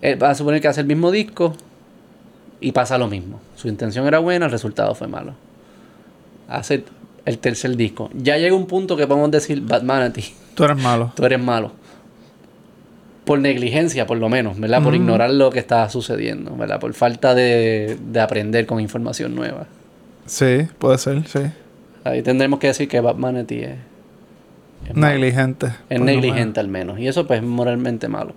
Speaker 1: eh, va a suponer que hace el mismo disco y pasa lo mismo. Su intención era buena, el resultado fue malo. Hace el tercer disco. Ya llega un punto que podemos decir, Bad Manatee,
Speaker 2: Tú eres malo.
Speaker 1: tú eres malo. Por negligencia, por lo menos, ¿verdad? Por ignorar lo que está sucediendo, ¿verdad? Por falta de, de aprender con información nueva.
Speaker 2: Sí, puede ser, sí.
Speaker 1: Ahí tendremos que decir que Bad Manatee es.
Speaker 2: Negligente.
Speaker 1: Es negligente al menos. Y eso pues es moralmente malo.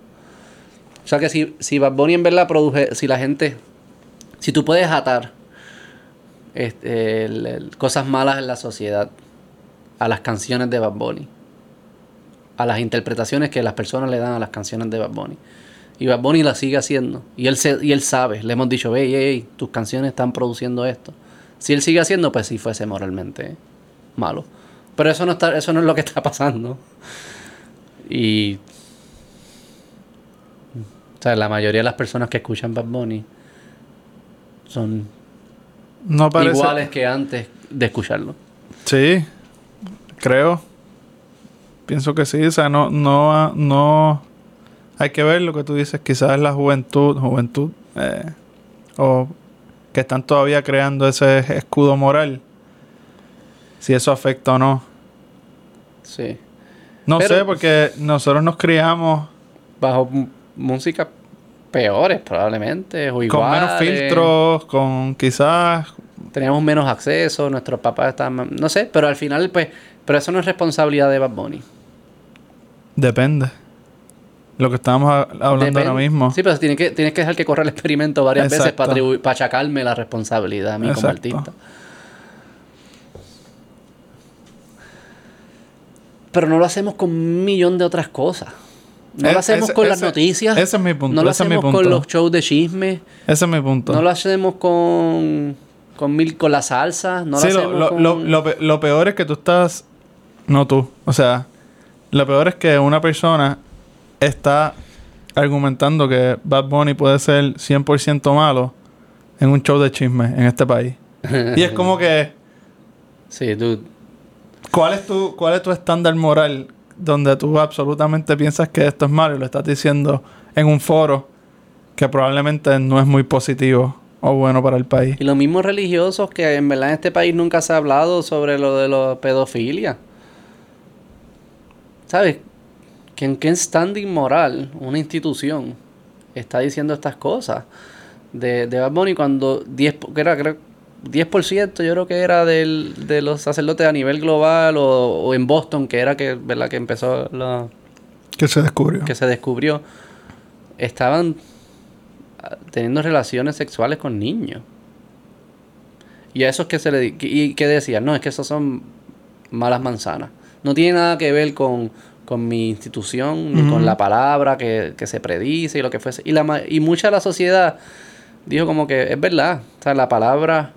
Speaker 1: O sea que si, si Bad Bunny en verdad produje, si la gente, si tú puedes atar este, cosas malas en la sociedad a las canciones de Bad Bunny, a las interpretaciones que las personas le dan a las canciones de Bad Bunny. Y Bad Bunny la sigue haciendo. Y él, se, y él sabe, le hemos dicho, hey, hey, hey, tus canciones están produciendo esto. Si él sigue haciendo, pues sí fuese moralmente malo. Pero eso no, está, eso no es lo que está pasando. Y. O sea, la mayoría de las personas que escuchan Bad Bunny son
Speaker 2: No parece.
Speaker 1: iguales que antes de escucharlo.
Speaker 2: Sí, creo. Pienso que sí. O sea, no, no, no. Hay que ver lo que tú dices. Quizás la juventud, juventud, eh, o que están todavía creando ese escudo moral. Si eso afecta o no.
Speaker 1: Sí.
Speaker 2: No
Speaker 1: Pero-
Speaker 2: sé, porque nosotros nos criamos
Speaker 1: Bajo música peores, probablemente. O
Speaker 2: con
Speaker 1: iguales.
Speaker 2: menos filtros, con quizás.
Speaker 1: Teníamos menos acceso, nuestros papás estaban. No sé, pero al final, pues. Pero eso no es responsabilidad de Bad Bunny.
Speaker 2: Depende. Lo que estábamos hablando ahora mismo.
Speaker 1: Sí, pero tienes que, tienes que dejar que corra el experimento varias veces para, para achacarme la responsabilidad a mí como
Speaker 2: Exacto.
Speaker 1: artista. Pero no lo hacemos con un millón de otras cosas. No
Speaker 2: Eh,
Speaker 1: lo hacemos
Speaker 2: ese-
Speaker 1: con las noticias.
Speaker 2: ese es mi punto,
Speaker 1: No lo hacemos con los shows de chisme.
Speaker 2: Ese es mi punto.
Speaker 1: No lo hacemos con, con, mil, con la salsa. No
Speaker 2: sí,
Speaker 1: lo hacemos
Speaker 2: lo,
Speaker 1: con...
Speaker 2: lo- lo pe- lo peor es que tú estás. No tú. O sea, lo peor es que una persona está argumentando que Bad Bunny puede ser 100% malo en un show de chisme en este país. y es como que.
Speaker 1: Sí, tú...
Speaker 2: ¿Cuál es tu, cuál es tu estándar moral donde tú absolutamente piensas que esto es malo y lo estás diciendo en un foro que probablemente no es muy positivo o bueno para el país?
Speaker 1: Y los mismos religiosos que en verdad en este país nunca se ha hablado sobre lo de la pedofilia. ¿Sabes? ¿Que ¿En qué standing moral una institución está diciendo estas cosas? De, de Bad Bunny cuando 10, po- que era, creo, 10% yo creo que era del, de los sacerdotes a nivel global o, o en Boston, que era que, ¿verdad? que empezó la,
Speaker 2: Que se descubrió.
Speaker 1: que se descubrió, estaban ah, teniendo relaciones sexuales con niños. Y a esos que se le y que decían, no, es que esos son malas manzanas. No tiene nada que ver con, con mi institución, ni con la palabra que, que se predice y lo que fuese. Y, la, y mucha de la sociedad dijo como que es verdad. O sea, la palabra,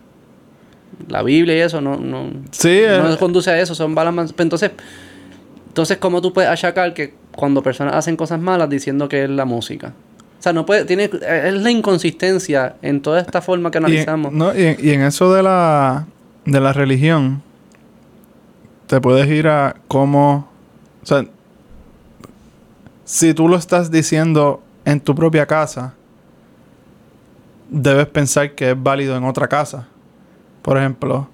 Speaker 1: la Biblia y eso no, no,
Speaker 2: Sí,
Speaker 1: no
Speaker 2: eh,
Speaker 1: conduce a eso, son malas manzanas. Entonces, entonces, ¿cómo tú puedes achacar que cuando personas hacen cosas malas diciendo que es la música? O sea, no puede, tiene, es la inconsistencia en toda esta forma que
Speaker 2: Y en,
Speaker 1: analizamos.
Speaker 2: no, y, en- y en eso de la, de la religión, te puedes ir a cómo. O sea, si tú lo estás diciendo en tu propia casa, debes pensar que es válido en otra casa. Por ejemplo,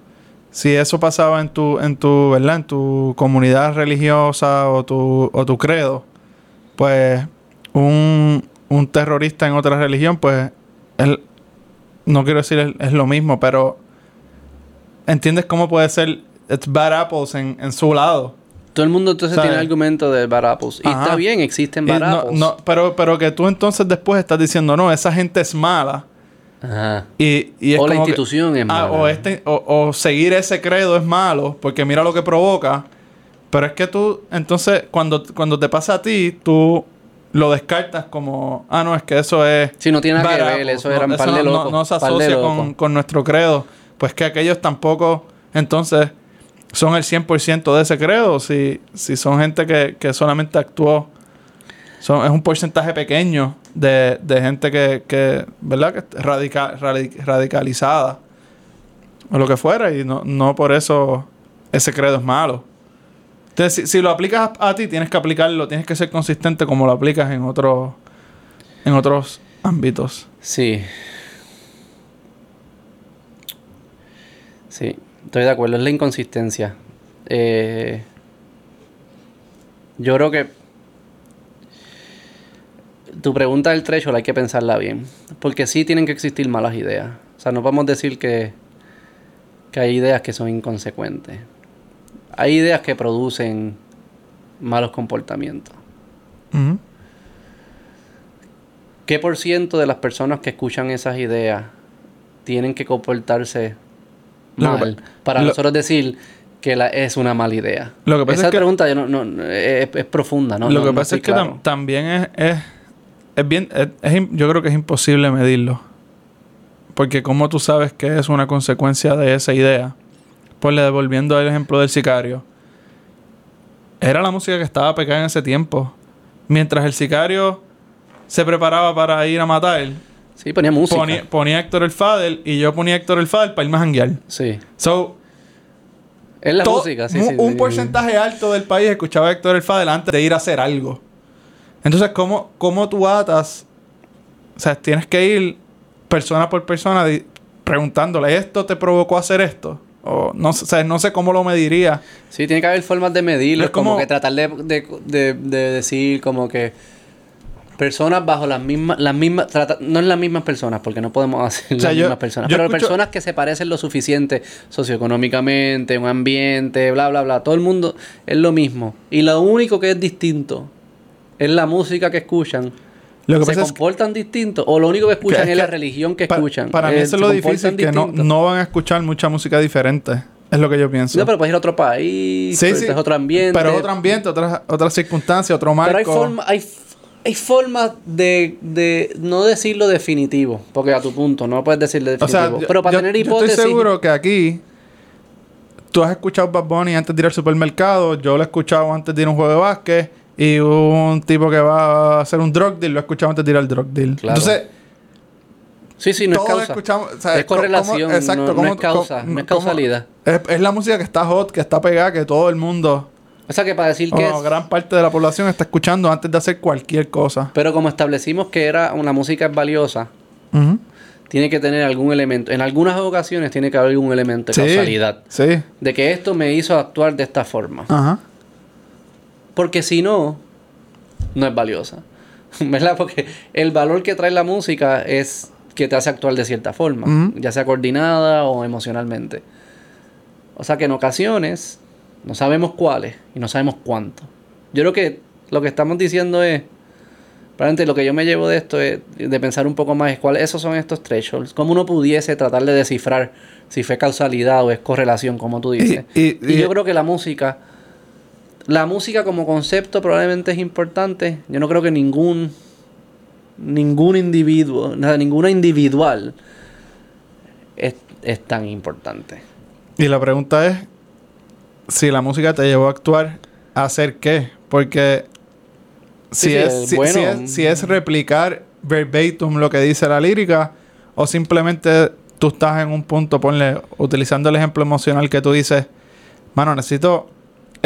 Speaker 2: si eso pasaba en tu, en tu, ¿verdad? En tu comunidad religiosa o tu, o tu credo, pues un, un terrorista en otra religión, pues él, no quiero decir es, es lo mismo, pero entiendes cómo puede ser it's bad apples en, en su lado.
Speaker 1: Todo el mundo entonces
Speaker 2: ¿Sabes?
Speaker 1: tiene argumento de bad apples. Y
Speaker 2: Ajá.
Speaker 1: está bien, existen bad
Speaker 2: no,
Speaker 1: apples.
Speaker 2: no, pero, pero que tú entonces después estás diciendo, no, esa gente es mala.
Speaker 1: Ajá.
Speaker 2: Y, y es
Speaker 1: O la
Speaker 2: que-
Speaker 1: institución es
Speaker 2: ah,
Speaker 1: mala.
Speaker 2: o, este, o, o seguir ese credo es malo, porque mira lo que provoca. Pero es que tú, entonces, cuando, cuando te pasa a ti, tú lo descartas como, ah, no, es que eso es.
Speaker 1: Sí, no tiene nada que ver, eso
Speaker 2: no,
Speaker 1: era un par de locos,
Speaker 2: No, se asocia con, con nuestro credo. Pues que aquellos tampoco, entonces, son el 100% de ese credo. Si, si son gente que, que solamente actuó es un porcentaje pequeño de, de gente que, que ¿verdad? Que radica- radi- radicalizada o lo que fuera y no, no por eso ese credo es malo. Entonces, si, si lo aplicas a, a ti, tienes que aplicarlo, tienes que ser consistente como lo aplicas en otros en otros ámbitos.
Speaker 1: Sí. Sí, estoy de acuerdo, es la inconsistencia. Eh, yo creo que tu pregunta del threshold hay que pensarla bien, porque sí tienen que existir malas ideas. O sea, no podemos decir que, que hay ideas que son inconsecuentes. Hay ideas que producen malos comportamientos. ¿Qué por ciento de las personas que escuchan esas ideas tienen que comportarse mal
Speaker 2: pa-
Speaker 1: para
Speaker 2: lo-
Speaker 1: nosotros decir que la, es una mala idea?
Speaker 2: Lo que pasa
Speaker 1: Esa
Speaker 2: es que-
Speaker 1: pregunta yo no, no- no- es, es profunda, ¿no?
Speaker 2: lo
Speaker 1: No-
Speaker 2: que pasa es que
Speaker 1: claro.
Speaker 2: tam- también es, es, es bien, es- yo creo que es imposible medirlo. Porque como tú sabes que es una consecuencia de esa idea. Pues le devolviendo el ejemplo del sicario. Era la música que estaba pegada en ese tiempo. Mientras el sicario se preparaba para ir a matar,
Speaker 1: Sí, ponía música.
Speaker 2: ponía, ponía Héctor el Fadel y yo ponía Héctor el Fadel para irme a janguear.
Speaker 1: Sí.
Speaker 2: So,
Speaker 1: Es la música, sí,
Speaker 2: un,
Speaker 1: sí.
Speaker 2: un
Speaker 1: sí.
Speaker 2: porcentaje alto del país escuchaba a Héctor el Fadel antes de ir a hacer algo. Entonces, ¿cómo, cómo tú atas? O sea, tienes que ir persona por persona preguntándole, ¿esto te provocó hacer esto? O no, sé- o sea, no sé cómo lo mediría.
Speaker 1: Sí, tiene que haber formas de medirlo.
Speaker 2: Es
Speaker 1: como,
Speaker 2: como-
Speaker 1: que tratar de, de- de- de decir como que personas bajo las mismas, las mismas, trata- no es las mismas personas, porque no podemos hacer
Speaker 2: O sea,
Speaker 1: las
Speaker 2: yo-
Speaker 1: mismas personas, pero
Speaker 2: escucho-
Speaker 1: personas que se parecen lo suficiente socioeconómicamente, un ambiente, bla, bla, bla. Todo el mundo es lo mismo. Y lo único que es distinto es la música que escuchan.
Speaker 2: Lo que
Speaker 1: ¿Se
Speaker 2: pasa es
Speaker 1: comportan distintos? ¿O lo único que escuchan
Speaker 2: es
Speaker 1: es, la
Speaker 2: que
Speaker 1: religión que
Speaker 2: pa-
Speaker 1: escuchan?
Speaker 2: Para mí
Speaker 1: Eh,
Speaker 2: eso es
Speaker 1: ¿se
Speaker 2: lo difícil, que no, no van a escuchar mucha música diferente. Es lo que yo pienso.
Speaker 1: No, pero puedes ir a otro país,
Speaker 2: Sí, sí.
Speaker 1: es otro ambiente.
Speaker 2: Pero otro ambiente, otras otras circunstancias, otro marco.
Speaker 1: Pero hay forma, hay, hay formas de, de no decirlo definitivo, porque a tu punto no puedes decirlo
Speaker 2: O sea,
Speaker 1: definitivo.
Speaker 2: yo-
Speaker 1: pero para
Speaker 2: yo-
Speaker 1: tener
Speaker 2: yo
Speaker 1: hipótesis.
Speaker 2: estoy seguro que aquí tú has escuchado Bad Bunny antes de ir al supermercado, yo lo he escuchado antes de ir a un juego de básquet y un tipo que va a hacer un drug deal lo he escuchado antes de ir al drug deal.
Speaker 1: Claro.
Speaker 2: Entonces,
Speaker 1: sí, sí, no es causa.
Speaker 2: escuchamos, o sea,
Speaker 1: es correlación,
Speaker 2: ¿cómo- exacto,
Speaker 1: no, no
Speaker 2: ¿cómo-
Speaker 1: es causa,
Speaker 2: cómo-
Speaker 1: no es causalidad.
Speaker 2: Es, es la música que está hot, que está pegada, que todo el mundo,
Speaker 1: O sea que para decir
Speaker 2: o
Speaker 1: que es,
Speaker 2: gran parte de la población está escuchando antes de hacer cualquier cosa.
Speaker 1: pero como establecimos que era una música es valiosa,
Speaker 2: Ujú.
Speaker 1: tiene que tener algún elemento. En algunas ocasiones tiene que haber algún elemento de
Speaker 2: Sí,
Speaker 1: causalidad.
Speaker 2: Sí.
Speaker 1: De que esto me hizo actuar de esta forma.
Speaker 2: Ajá.
Speaker 1: Porque si no, no es valiosa. ¿Verdad? Porque el valor que trae la música es que te hace actuar de cierta forma, ya sea coordinada o emocionalmente. O sea que en ocasiones no sabemos cuáles y no sabemos cuánto. Yo creo que lo que estamos diciendo es, probablemente lo que yo me llevo de esto es de pensar un poco más es cuáles esos son estos thresholds, cómo uno pudiese tratar de descifrar si fue causalidad o es correlación, como tú dices.
Speaker 2: Y- y-
Speaker 1: y
Speaker 2: y-
Speaker 1: yo creo que la música la música como concepto probablemente es importante. Yo no creo que ningún ningún individuo, nada, ninguna individual es, es tan importante.
Speaker 2: Y la pregunta es si la música te llevó a actuar, ¿a hacer qué? Porque si,
Speaker 1: Sí,
Speaker 2: es,
Speaker 1: es
Speaker 2: si,
Speaker 1: bueno.
Speaker 2: si es, si es replicar verbatim lo que dice la lírica, o simplemente tú estás en un punto, ponle, utilizando el ejemplo emocional que tú dices, mano, necesito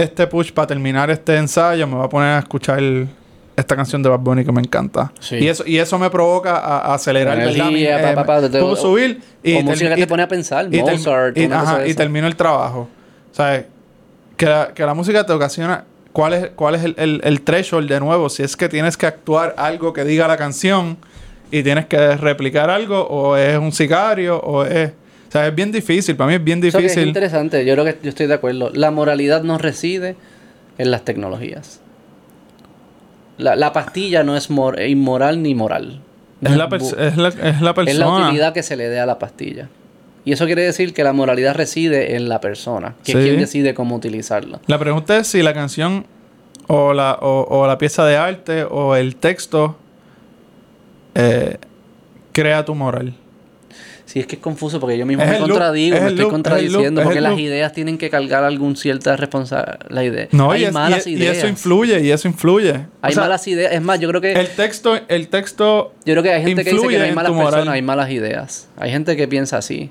Speaker 2: este push para terminar este ensayo, me voy a poner a escuchar esta canción de Bad Bunny que me encanta.
Speaker 1: Sí.
Speaker 2: Y eso y eso me provoca a, a acelerar. Mi-
Speaker 1: pa,
Speaker 2: eh,
Speaker 1: pa, pa, te-
Speaker 2: puedo subir y,
Speaker 1: o música que te pone a pensar,
Speaker 2: y,
Speaker 1: Mozart,
Speaker 2: y- ajá, y termino el trabajo. ¿Sabes? Que la, que la música te ocasiona. ¿cuál es, cuál es el, el, el threshold de nuevo? Si es que tienes que actuar algo que diga la canción y tienes que replicar algo, o es un sicario, o es. O sea, es bien difícil. Para mí es bien
Speaker 1: Eso que
Speaker 2: difícil.
Speaker 1: es interesante, yo creo que yo estoy de acuerdo. La moralidad no reside en las tecnologías. La, la pastilla no es mor- inmoral ni moral.
Speaker 2: Es la, es, la, es la
Speaker 1: es la
Speaker 2: persona.
Speaker 1: utilidad que se le dé a la pastilla. Y eso quiere decir que la moralidad reside en la persona, que
Speaker 2: Sí.
Speaker 1: es quien decide cómo utilizarla.
Speaker 2: La pregunta es si la canción o la, o, o la pieza de arte o el texto eh, crea tu moral.
Speaker 1: Sí, es que es confuso porque yo mismo
Speaker 2: Es
Speaker 1: me contradigo, me estoy contradiciendo
Speaker 2: es
Speaker 1: porque las ideas tienen que cargar algún cierta responsabilidad.
Speaker 2: No,
Speaker 1: hay
Speaker 2: y,
Speaker 1: malas
Speaker 2: y- y
Speaker 1: ideas.
Speaker 2: eso influye, y eso influye. O
Speaker 1: hay
Speaker 2: sea,
Speaker 1: malas ideas. Es más, yo creo que
Speaker 2: El texto, el texto
Speaker 1: yo creo que hay gente que dice
Speaker 2: influye
Speaker 1: que no hay malas personas, hay malas ideas. Hay gente que piensa así.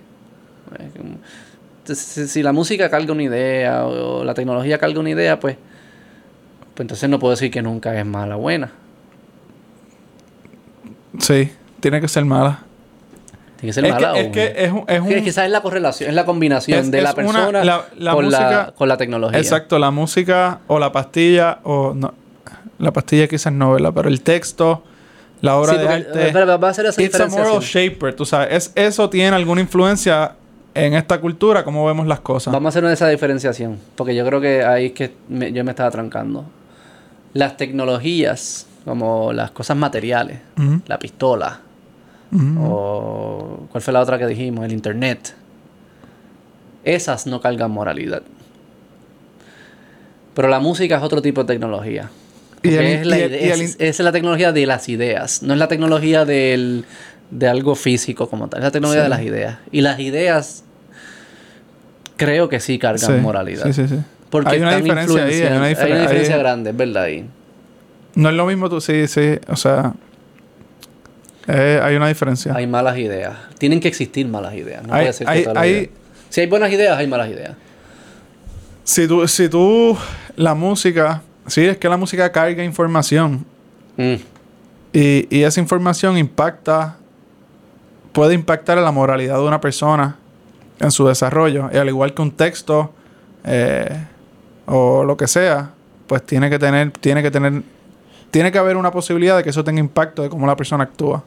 Speaker 1: Si la música carga una idea o, la tecnología carga una idea, pues, pues entonces no puedo decir que nunca es mala o buena.
Speaker 2: Sí, tiene que ser mala.
Speaker 1: Tiene que ser
Speaker 2: Es
Speaker 1: mala
Speaker 2: que, es que es un... Es un
Speaker 1: que quizás es la correlación, es la combinación
Speaker 2: Es-
Speaker 1: de la
Speaker 2: es una-
Speaker 1: persona
Speaker 2: la- la
Speaker 1: con, la,
Speaker 2: música-
Speaker 1: con la tecnología.
Speaker 2: Exacto, la música o la pastilla o... No, la pastilla quizás no, ¿verdad? Pero el texto, la obra
Speaker 1: Sí,
Speaker 2: de arte...
Speaker 1: pero va a ser esa
Speaker 2: It's a moral shaper, tú sabes. Es, eso tiene alguna influencia en esta cultura, cómo vemos las cosas.
Speaker 1: Vamos a hacer una de esa diferenciación, porque yo creo que ahí es que me- yo me estaba trancando. Las tecnologías, como las cosas materiales,
Speaker 2: Ujú,
Speaker 1: la pistola, o ¿cuál fue la otra que dijimos? El internet. Esas no cargan moralidad. Pero la música es otro tipo de tecnología.
Speaker 2: Y el-
Speaker 1: es, la
Speaker 2: y el-
Speaker 1: ide-
Speaker 2: y el
Speaker 1: es-
Speaker 2: in-
Speaker 1: es la tecnología de las ideas, no es la tecnología del, de algo físico como tal, es la tecnología
Speaker 2: Sí.
Speaker 1: de las ideas. Y las ideas creo que sí cargan
Speaker 2: Sí,
Speaker 1: moralidad.
Speaker 2: Sí.
Speaker 1: Porque
Speaker 2: Hay una diferencia ahí, hay una
Speaker 1: hay
Speaker 2: diferen-
Speaker 1: una diferencia grande, es verdad ahí.
Speaker 2: No es lo mismo tú, sí, sí. O sea, eh, hay una diferencia.
Speaker 1: Hay malas ideas. Tienen que existir malas ideas. No
Speaker 2: Hay-
Speaker 1: puede ser que
Speaker 2: hay-
Speaker 1: todas las
Speaker 2: hay-
Speaker 1: ideas- Si hay buenas ideas, hay malas ideas.
Speaker 2: Si tú, si tú, la música, sí, es que la música carga información.
Speaker 1: Mm.
Speaker 2: Y, y esa información impacta, puede impactar en la moralidad de una persona en su desarrollo. Y al igual que un texto eh, o lo que sea, pues tiene que tener, tiene que tener, tiene que haber una posibilidad de que eso tenga impacto de cómo la persona actúa.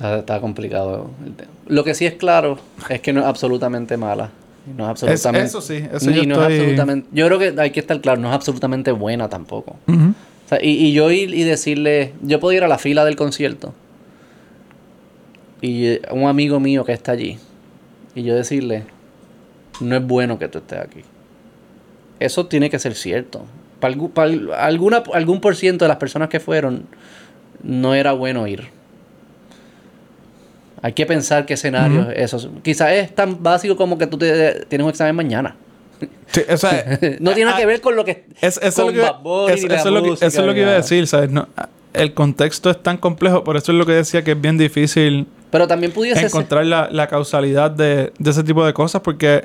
Speaker 1: Está, está complicado el tema. Lo que sí es claro es que no es absolutamente mala. No es
Speaker 2: Es-
Speaker 1: absolutamente.
Speaker 2: eso sí, eso yo
Speaker 1: no es absolutamente. Yo creo que hay que estar claro, no es absolutamente buena tampoco.
Speaker 2: Ujú.
Speaker 1: O sea, y, y yo ir y decirle, yo puedo ir a la fila del concierto y eh, un amigo mío que está allí y yo decirle, no es bueno que tú estés aquí. Eso tiene que ser cierto. Para, alguna, algún por ciento de las personas que fueron, no era bueno ir. Hay que pensar qué escenario es eso. Quizás es tan básico como que tú te- tienes un examen mañana.
Speaker 2: Sí, o sea,
Speaker 1: no tiene nada que ver con lo que...
Speaker 2: Es, eso, es lo que, iba a decir, ¿sabes? No, el contexto es tan complejo, por eso es lo que decía que es bien difícil
Speaker 1: Pero también pudiese
Speaker 2: encontrar la, la causalidad de, de ese tipo de cosas porque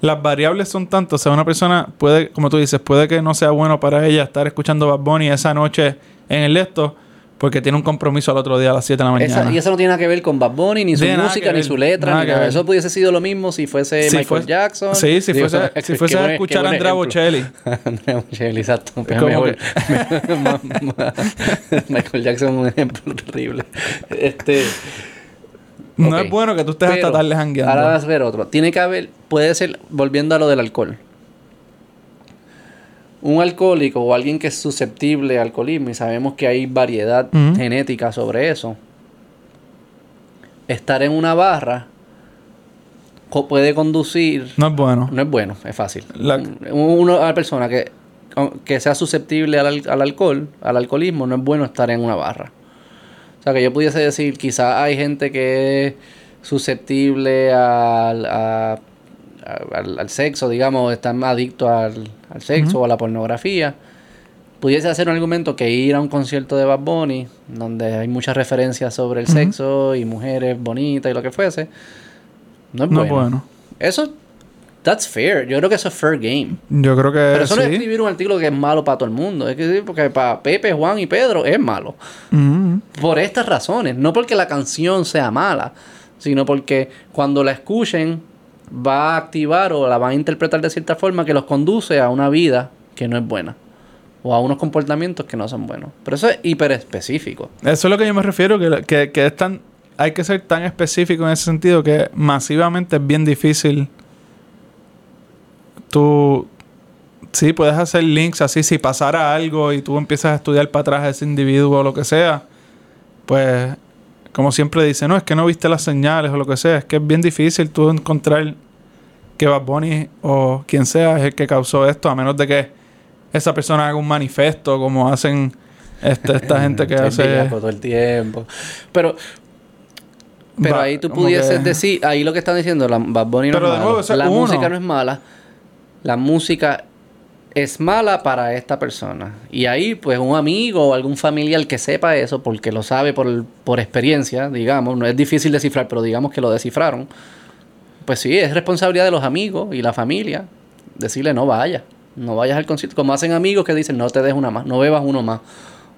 Speaker 2: las variables son tantas. O sea, una persona puede, como tú dices, puede que no sea bueno para ella estar escuchando Bad Bunny esa noche en el esto porque tiene un compromiso al otro día a las 7 de la mañana.
Speaker 1: Esa- y eso no tiene nada que ver con Bad Bunny, ni su música, ni su letra,
Speaker 2: nada
Speaker 1: ni nada. Eso pudiese sido lo mismo si fuese
Speaker 2: Si
Speaker 1: Michael
Speaker 2: fuese-
Speaker 1: Jackson.
Speaker 2: Sí, si fuese, si fuese a escuchar a Andrea. Bocelli.
Speaker 1: Andrea Bocelli, exacto. Mejor- Michael Jackson es un ejemplo terrible. Este,
Speaker 2: No es bueno que tú estés hasta
Speaker 1: pero,
Speaker 2: tarde jangueando.
Speaker 1: Ahora vas a ver otro. Tiene que haber, puede ser, volviendo a lo del alcohol. Un alcohólico o alguien que es susceptible al alcoholismo, y sabemos que hay variedad genética sobre eso, estar en una barra co- puede conducir.
Speaker 2: No es bueno.
Speaker 1: No es bueno, es fácil.
Speaker 2: La-
Speaker 1: una persona que, que sea susceptible al, al- al alcohol, al alcoholismo, no es bueno estar en una barra. O sea, que yo pudiese decir, quizás hay gente que es susceptible al, a- a- al, al sexo, digamos, están adictos al, al sexo o a la pornografía. Pudiese hacer un argumento que ir a un concierto de Bad Bunny, donde hay muchas referencias sobre el sexo y mujeres bonitas y lo que fuese, no es
Speaker 2: No
Speaker 1: bueno.
Speaker 2: bueno.
Speaker 1: Eso, that's fair. Yo creo que eso es fair game.
Speaker 2: Yo creo que
Speaker 1: Pero eso no es escribir un artículo que es malo para todo el mundo. Es que porque para Pepe, Juan y Pedro es malo. Por estas razones. No porque la canción sea mala, sino porque cuando la escuchen va a activar o la va a interpretar de cierta forma que los conduce a una vida que no es buena. O a unos comportamientos que no son buenos. Pero eso es hiper específico.
Speaker 2: Eso es lo que yo me refiero, que, que, que es tan, hay que ser tan específico en ese sentido que masivamente es bien difícil. Tú, sí, puedes hacer links así, si pasara algo y tú empiezas a estudiar para atrás a ese individuo o lo que sea, pues como siempre dice, no, es que no viste las señales o lo que sea, es que es bien difícil tú encontrar que Bad Bunny o quien sea es el que causó esto, a menos de que esa persona haga un manifiesto como hacen este, esta gente que hace...
Speaker 1: todo el tiempo. Pero... Pero ahí tú pudieses decir, ahí lo que están diciendo, la Bad Bunny no es la música no es mala. La música es mala para esta persona. Y ahí, pues, un amigo o algún familiar que sepa eso, porque lo sabe por, por experiencia, digamos, no es difícil descifrar, pero digamos que lo descifraron, pues sí, es responsabilidad de los amigos y la familia decirle no vayas, no vayas al concierto. Como hacen amigos que dicen no te des una más, no bebas uno más,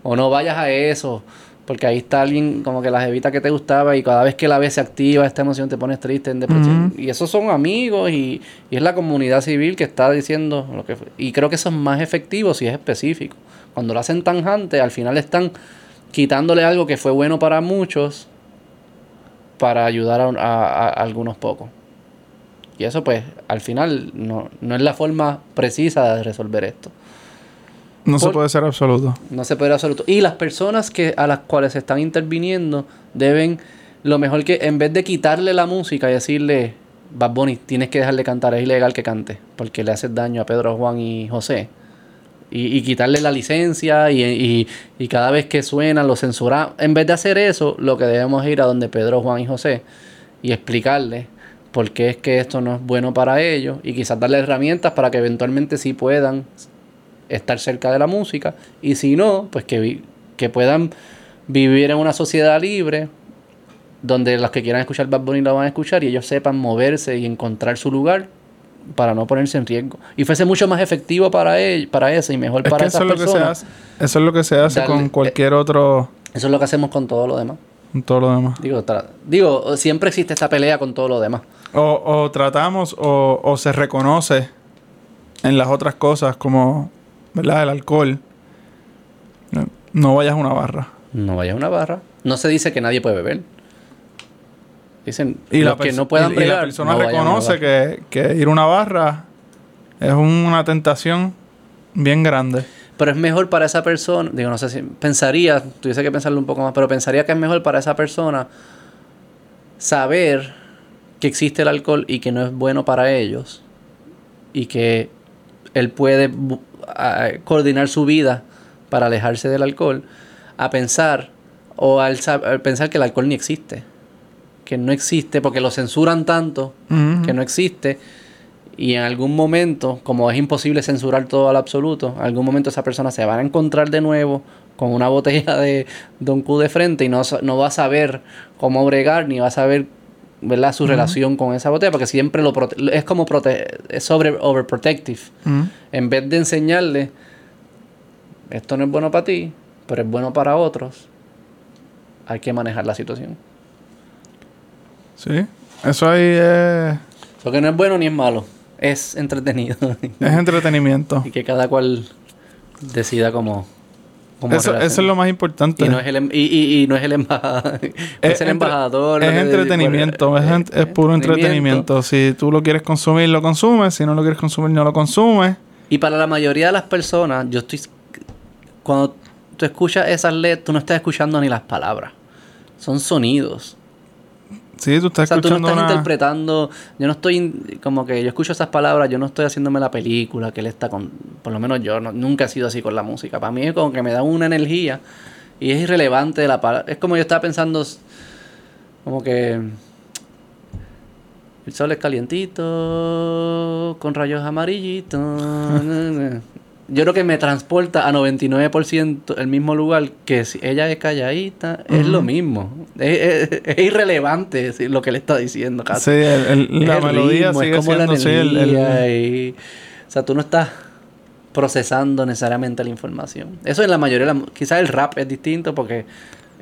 Speaker 1: o no vayas a eso. Porque ahí está alguien como que la jevita que te gustaba y cada vez que la ves se activa esta emoción, te pones triste, en depresión. Y esos son amigos y, es la comunidad civil que está diciendo lo que Y creo que eso es más efectivo si es específico. Cuando lo hacen tanjante, al final están quitándole algo que fue bueno para muchos para ayudar a, algunos pocos. Y eso pues al final no, no es la forma precisa de resolver esto.
Speaker 2: No se puede ser absoluto.
Speaker 1: No se puede ser absoluto. Y las personas que a las cuales se están interviniendo deben, lo mejor que, en vez de quitarle la música y decirle, Bad Bunny, tienes que dejar de cantar, es ilegal que cante, porque le haces daño a Pedro, Juan y José. Y, quitarle la licencia y, y, cada vez que suena lo censura. En vez de hacer eso, lo que debemos ir a donde Pedro, Juan y José y explicarle por qué es que esto no es bueno para ellos y quizás darle herramientas para que eventualmente sí puedan estar cerca de la música y si no, pues que, que puedan vivir en una sociedad libre donde los que quieran escuchar Bad Bunny lo van a escuchar y ellos sepan moverse y encontrar su lugar para no ponerse en riesgo. Y fuese mucho más efectivo para él, para eso y mejor para esas eso personas.
Speaker 2: eso es lo que se hace con cualquier otro...
Speaker 1: Eso es lo que hacemos con todo lo demás.
Speaker 2: Con todo lo demás.
Speaker 1: Digo, digo siempre existe esta pelea con todo lo demás.
Speaker 2: O, o tratamos o, o se reconoce en las otras cosas como ¿verdad? El alcohol. No, vayas a una barra.
Speaker 1: No vayas a una barra. No se dice que nadie puede beber. Dicen y los que no puedan
Speaker 2: beber. Y la persona reconoce que, que, ir a una barra es una tentación bien grande.
Speaker 1: Pero es mejor para esa persona, digo, no sé si pensaría, tuviese que pensarlo un poco más, pero pensaría que es mejor para esa persona saber que existe el alcohol y que no es bueno para ellos y que él puede coordinar su vida para alejarse del alcohol, a pensar o al, pensar que el alcohol ni existe. Que no existe porque lo censuran tanto que no existe. Y en algún momento, como es imposible censurar todo al absoluto, en algún momento esa persona se va a encontrar de nuevo con una botella de Don Q de frente y no, no va a saber cómo bregar ni va a saber ¿verdad? su relación con esa botella, porque siempre lo es como es sobre overprotective. En vez de enseñarle, esto no es bueno para ti, pero es bueno para otros, hay que manejar la situación.
Speaker 2: Sí, eso ahí es...
Speaker 1: Lo que no es bueno ni es malo, es entretenido.
Speaker 2: es entretenimiento.
Speaker 1: y que cada cual decida cómo
Speaker 2: eso, es lo más importante.
Speaker 1: Y no es el, em, y, y, no es el, embajador. es, el embajador.
Speaker 2: Es entretenimiento, es, puro entretenimiento. Si tú lo quieres consumir, lo consumes. Si no lo quieres consumir, no lo consumes.
Speaker 1: Y para la mayoría de las personas, yo estoy. Cuando tú escuchas esas letras, tú no estás escuchando ni las palabras. Son sonidos.
Speaker 2: Sí, tú estás o sea, tú no estás
Speaker 1: interpretando. Yo no estoy. Como que yo escucho esas palabras, yo no estoy haciéndome la película que él está con. Por lo menos yo nunca he sido así con la música. Para mí es como que me da una energía y es irrelevante la palabra. Es como yo estaba pensando. Como que. El sol es calientito, con rayos amarillitos. yo creo que me transporta a 99% el mismo lugar que si ella es calladita, es lo mismo. Es, irrelevante lo que le está diciendo casi.
Speaker 2: Sí, la melodía sigue es como la
Speaker 1: energía y, O sea, tú no estás procesando necesariamente la información. Eso en la mayoría, quizás el rap es distinto porque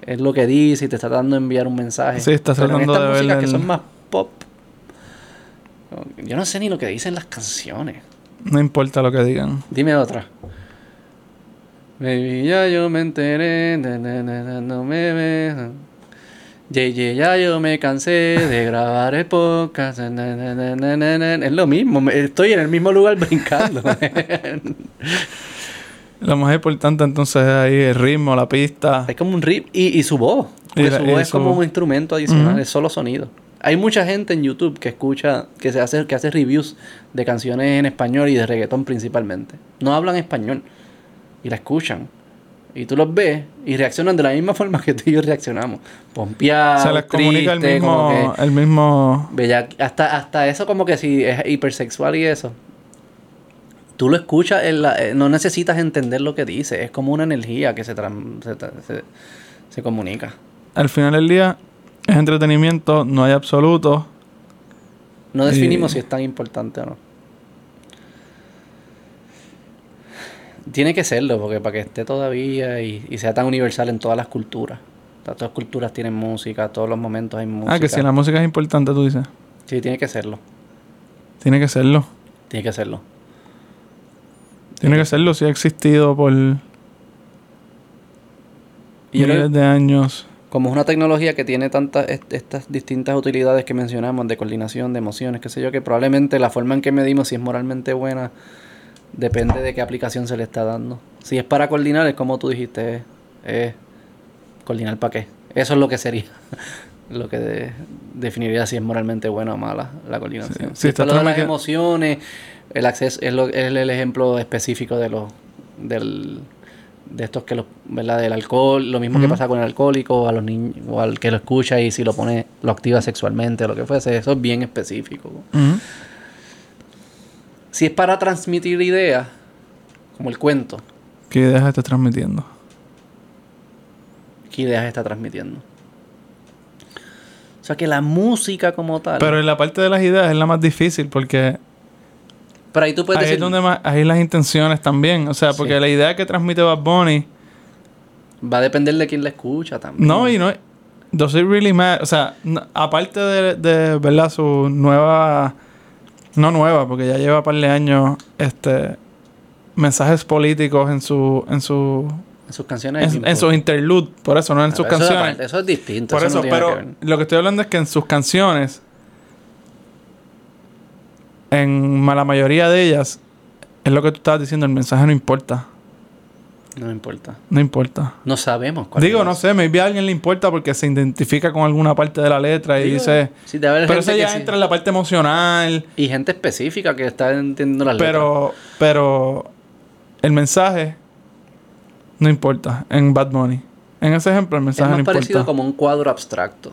Speaker 1: es lo que dice y te está dando enviar un mensaje.
Speaker 2: Sí, estás tratando
Speaker 1: en estas músicas que son más pop, Yo no sé ni lo que dicen las canciones.
Speaker 2: No importa lo que digan.
Speaker 1: Dime otra. Baby, ya yo me enteré, na, na, na, na, no me ve. JJ, ya yo me cansé de grabar el podcast. Es lo mismo, estoy en el mismo lugar brincando.
Speaker 2: Lo más importante entonces es ahí el ritmo, la pista.
Speaker 1: es como un rip y, y su voz. Porque su
Speaker 2: y
Speaker 1: voz es
Speaker 2: su-
Speaker 1: como un instrumento adicional, es solo sonido. Hay mucha gente en YouTube que escucha, que se hace, que hace reviews de canciones en español y de reggaetón principalmente. No hablan español y la escuchan. Y tú los ves y reaccionan de la misma forma que tú y yo reaccionamos. Pompeados,
Speaker 2: Se les comunica el
Speaker 1: triste,
Speaker 2: mismo,
Speaker 1: que
Speaker 2: el mismo.
Speaker 1: bella- hasta, hasta eso como que si es hipersexual y eso. Tú lo escuchas, en la- eh, no necesitas entender lo que dice. Es como una energía que se, se, tra- se- se comunica.
Speaker 2: Al final del día es entretenimiento, no hay absoluto.
Speaker 1: No definimos
Speaker 2: Y-
Speaker 1: si es tan importante o no. Tiene que serlo, porque para que esté todavía y, y sea tan universal en todas las culturas. Todas las culturas tienen música, todos los momentos hay música.
Speaker 2: Ah, que si la música es importante, tú dices.
Speaker 1: Sí, tiene que serlo.
Speaker 2: Tiene que serlo.
Speaker 1: Tiene que serlo.
Speaker 2: Tiene que serlo si ha existido por
Speaker 1: Y yo creo-
Speaker 2: miles de años.
Speaker 1: Como es una tecnología que tiene tantas est- estas distintas utilidades que mencionamos de coordinación, de emociones, qué sé yo, que probablemente la forma en que medimos si es moralmente buena depende de qué aplicación se le está dando. Si es para coordinar, es como tú dijiste, es, es coordinar para qué. Eso es lo que sería, lo que de- definiría si es moralmente buena o mala la coordinación.
Speaker 2: Sí,
Speaker 1: si
Speaker 2: sí, está
Speaker 1: de las
Speaker 2: que-
Speaker 1: emociones, el acceso es, lo- es el ejemplo específico de los del de estos que los, ¿verdad? Del alcohol, lo mismo que pasa con el alcohólico, a los niños, o al que lo escucha y si lo pone, lo activa sexualmente, o lo que fuese, eso es bien específico. Si es para transmitir ideas, como el cuento,
Speaker 2: ¿Qué ideas está transmitiendo?
Speaker 1: ¿qué ideas está transmitiendo? O sea que la música como tal.
Speaker 2: Pero en la parte de las ideas es la más difícil porque
Speaker 1: pero ahí tú puedes
Speaker 2: ahí
Speaker 1: decir.
Speaker 2: es donde más, ahí las intenciones también. O sea, porque
Speaker 1: Sí.
Speaker 2: la idea que transmite Bad Bunny,
Speaker 1: Va a depender de quién la escucha también.
Speaker 2: no, y no Does it really matter? O sea, no- aparte de, de, ¿verdad? Su nueva, no nueva, porque ya lleva un par de años, este, mensajes políticos en su, en su,
Speaker 1: En sus canciones.
Speaker 2: en, en sus interludes, por eso, no en sus
Speaker 1: eso es
Speaker 2: canciones.
Speaker 1: aparte, eso es distinto.
Speaker 2: Por
Speaker 1: eso,
Speaker 2: eso,
Speaker 1: no que
Speaker 2: pero lo que estoy hablando es que en sus canciones, en la mayoría de ellas, es lo que tú estabas diciendo, el mensaje no importa.
Speaker 1: No importa.
Speaker 2: No importa.
Speaker 1: No sabemos cuál
Speaker 2: Digo,
Speaker 1: es.
Speaker 2: no sé, maybe a alguien le importa porque se identifica con alguna parte de la letra y dice... Pero eso ya
Speaker 1: sí.
Speaker 2: entra en la parte emocional.
Speaker 1: Y gente específica que está entendiendo las letras.
Speaker 2: Pero, pero el mensaje no importa en Bad Bunny. En ese ejemplo, el
Speaker 1: es
Speaker 2: mensaje
Speaker 1: más
Speaker 2: no
Speaker 1: parecido
Speaker 2: importa.
Speaker 1: como un cuadro abstracto.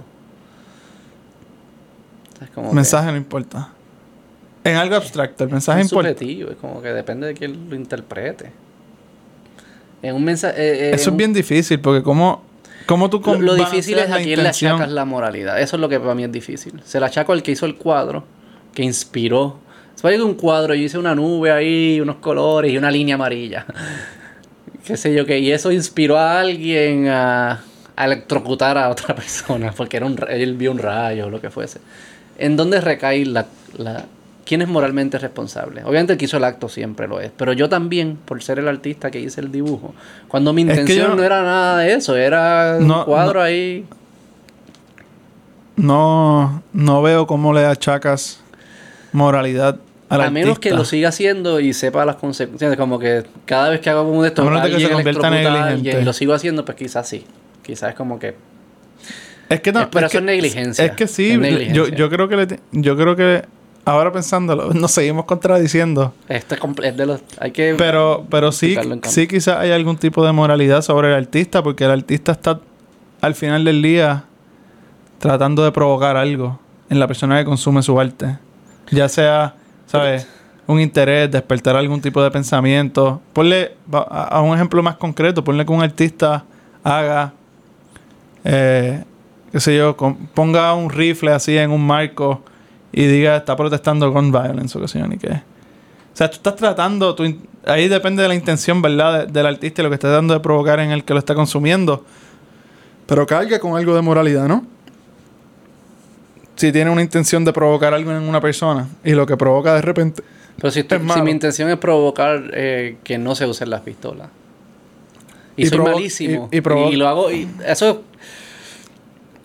Speaker 1: Es como que
Speaker 2: mensaje no importa. En algo abstracto, el mensaje
Speaker 1: es subjetivo, es como que depende de quién lo interprete. En un mensaje.
Speaker 2: Eso es bien difícil porque como, como tú
Speaker 1: Lo, lo difícil es a quién le achacas la moralidad. Eso es lo que para mí es difícil. Se la achaco al que hizo el cuadro, que inspiró. Se un cuadro, yo hice una nube ahí, unos colores y una línea amarilla. Qué sé yo qué. Y eso inspiró a alguien a, a electrocutar a otra persona, porque era un, él vio un rayo o lo que fuese. ¿En dónde recae la, la... ¿Quién es moralmente responsable? Obviamente el que hizo el acto siempre lo es, pero yo también, por ser el artista que hice el dibujo, cuando mi
Speaker 2: Es que
Speaker 1: intención no era nada de eso, era
Speaker 2: No,
Speaker 1: un cuadro ahí.
Speaker 2: No, no veo cómo le achacas moralidad al
Speaker 1: A menos
Speaker 2: artista.
Speaker 1: que lo siga haciendo y sepa las consecuencias, como que cada vez que hago uno de estos,
Speaker 2: A que se convierta en
Speaker 1: alguien y lo sigo haciendo, pues quizás sí. Quizás es como que
Speaker 2: Es que no,
Speaker 1: Es- pero eso
Speaker 2: que,
Speaker 1: es negligencia.
Speaker 2: Es que sí,
Speaker 1: Es
Speaker 2: yo, yo creo que le- yo creo que ahora pensándolo, nos seguimos contradiciendo.
Speaker 1: este es de los hay que
Speaker 2: Pero, pero sí, sí quizás hay algún tipo de moralidad sobre el artista, porque el artista está al final del día tratando de provocar algo en la persona que consume su arte. Ya sea, ¿sabes? Un interés, despertar algún tipo de pensamiento. Ponle a, a un ejemplo más concreto, ponle que un artista haga, eh, qué sé yo, con- ponga un rifle así en un marco y diga está protestando con violence o qué sé yo ni qué. O sea, tú estás tratando, in- ahí depende de la intención, ¿verdad? de- del artista y lo que está tratando de provocar en el que lo está consumiendo. Pero carga con algo de moralidad, ¿no? si tiene una intención de provocar algo en una persona y lo que provoca de repente
Speaker 1: Pero si, tú-
Speaker 2: Es
Speaker 1: si mi intención es provocar eh, que no se usen las pistolas. Y,
Speaker 2: Y
Speaker 1: soy malísimo.
Speaker 2: y- y
Speaker 1: y lo hago. Y eso.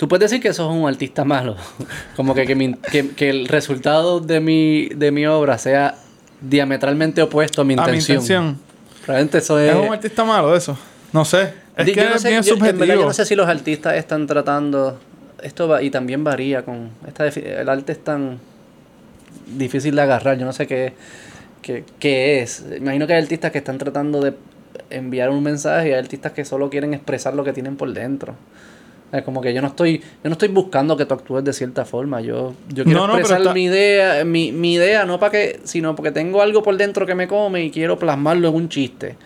Speaker 1: Tú puedes decir que eso es un artista malo. Como que, que, mi- que- que el resultado de mi, de mi obra sea diametralmente opuesto a mi
Speaker 2: a mi
Speaker 1: intención.
Speaker 2: intención.
Speaker 1: Realmente eso es.
Speaker 2: Es un artista malo eso. No sé. Es
Speaker 1: Di-
Speaker 2: que
Speaker 1: yo no
Speaker 2: es
Speaker 1: sé- yo- en verdad
Speaker 2: subjetivo.
Speaker 1: yo no sé si los artistas están tratando. Esto va, y también varía con. Esta, el arte es tan difícil de agarrar. Yo no sé qué, qué, qué es. Imagino que hay artistas que están tratando de enviar un mensaje y hay artistas que solo quieren expresar lo que tienen por dentro. Es como que yo no estoy, yo no estoy buscando que tú actúes de cierta forma. Yo, yo quiero
Speaker 2: No, no, pero
Speaker 1: expresar
Speaker 2: está-
Speaker 1: mi idea, mi, mi idea, no para que, sino porque tengo algo por dentro que me come y quiero plasmarlo en un chiste.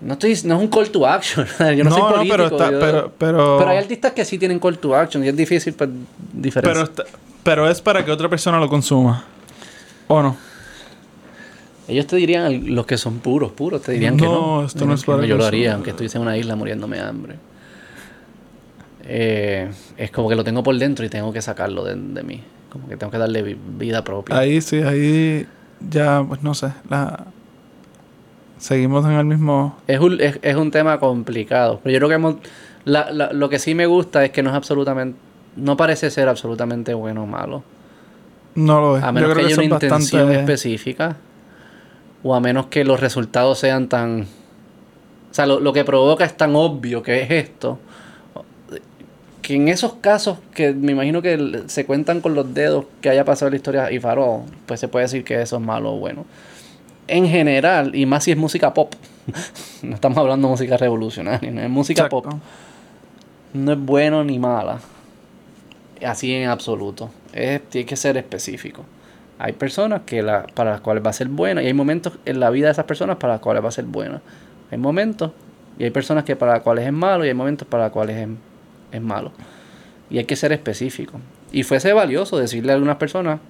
Speaker 1: No estoy, no es un call to action. yo no, soy político.
Speaker 2: pero, está-
Speaker 1: yo-
Speaker 2: pero, pero,
Speaker 1: pero hay artistas que sí tienen call to action y es difícil pues,
Speaker 2: pero,
Speaker 1: diferenciar.
Speaker 2: está- pero es para que otra persona lo consuma. ¿O no?
Speaker 1: Ellos te dirían, los que son puros, puros, te dirían que
Speaker 2: No,
Speaker 1: no.
Speaker 2: esto no es
Speaker 1: Que
Speaker 2: para
Speaker 1: Yo lo haría, aunque estuviese en una isla muriéndome de hambre. Eh, es como que lo tengo por dentro y tengo que sacarlo de, de mí. Como que tengo que darle vi- vida propia.
Speaker 2: Ahí sí, ahí ya, pues no sé. La... Seguimos en el mismo.
Speaker 1: Es un, es, es un tema complicado. Pero yo creo que hemos, la- la- lo que sí me gusta es que no es absolutamente. No parece ser absolutamente bueno o malo.
Speaker 2: No lo es.
Speaker 1: A
Speaker 2: Yo
Speaker 1: menos que
Speaker 2: creo
Speaker 1: haya una intención
Speaker 2: bastante.
Speaker 1: específica. O a menos que los resultados sean tan. O sea, lo, lo que provoca es tan obvio que es esto. Que en esos casos que me imagino que se cuentan con los dedos que haya pasado en la historia y Faro, pues se puede decir que eso es malo o bueno. En general, y más si es música pop. no estamos hablando de música revolucionaria, no es música
Speaker 2: Exacto.
Speaker 1: pop. No es bueno ni mala. Así en absoluto. Es, tiene que ser específico. Hay personas que la, para las cuales va a ser buena y hay momentos en la vida de esas personas para las cuales va a ser buena. Hay momentos y hay personas que para las cuales es malo y hay momentos para las cuales es, es malo. Y hay que ser específico. Y fuese valioso decirle a algunas personas,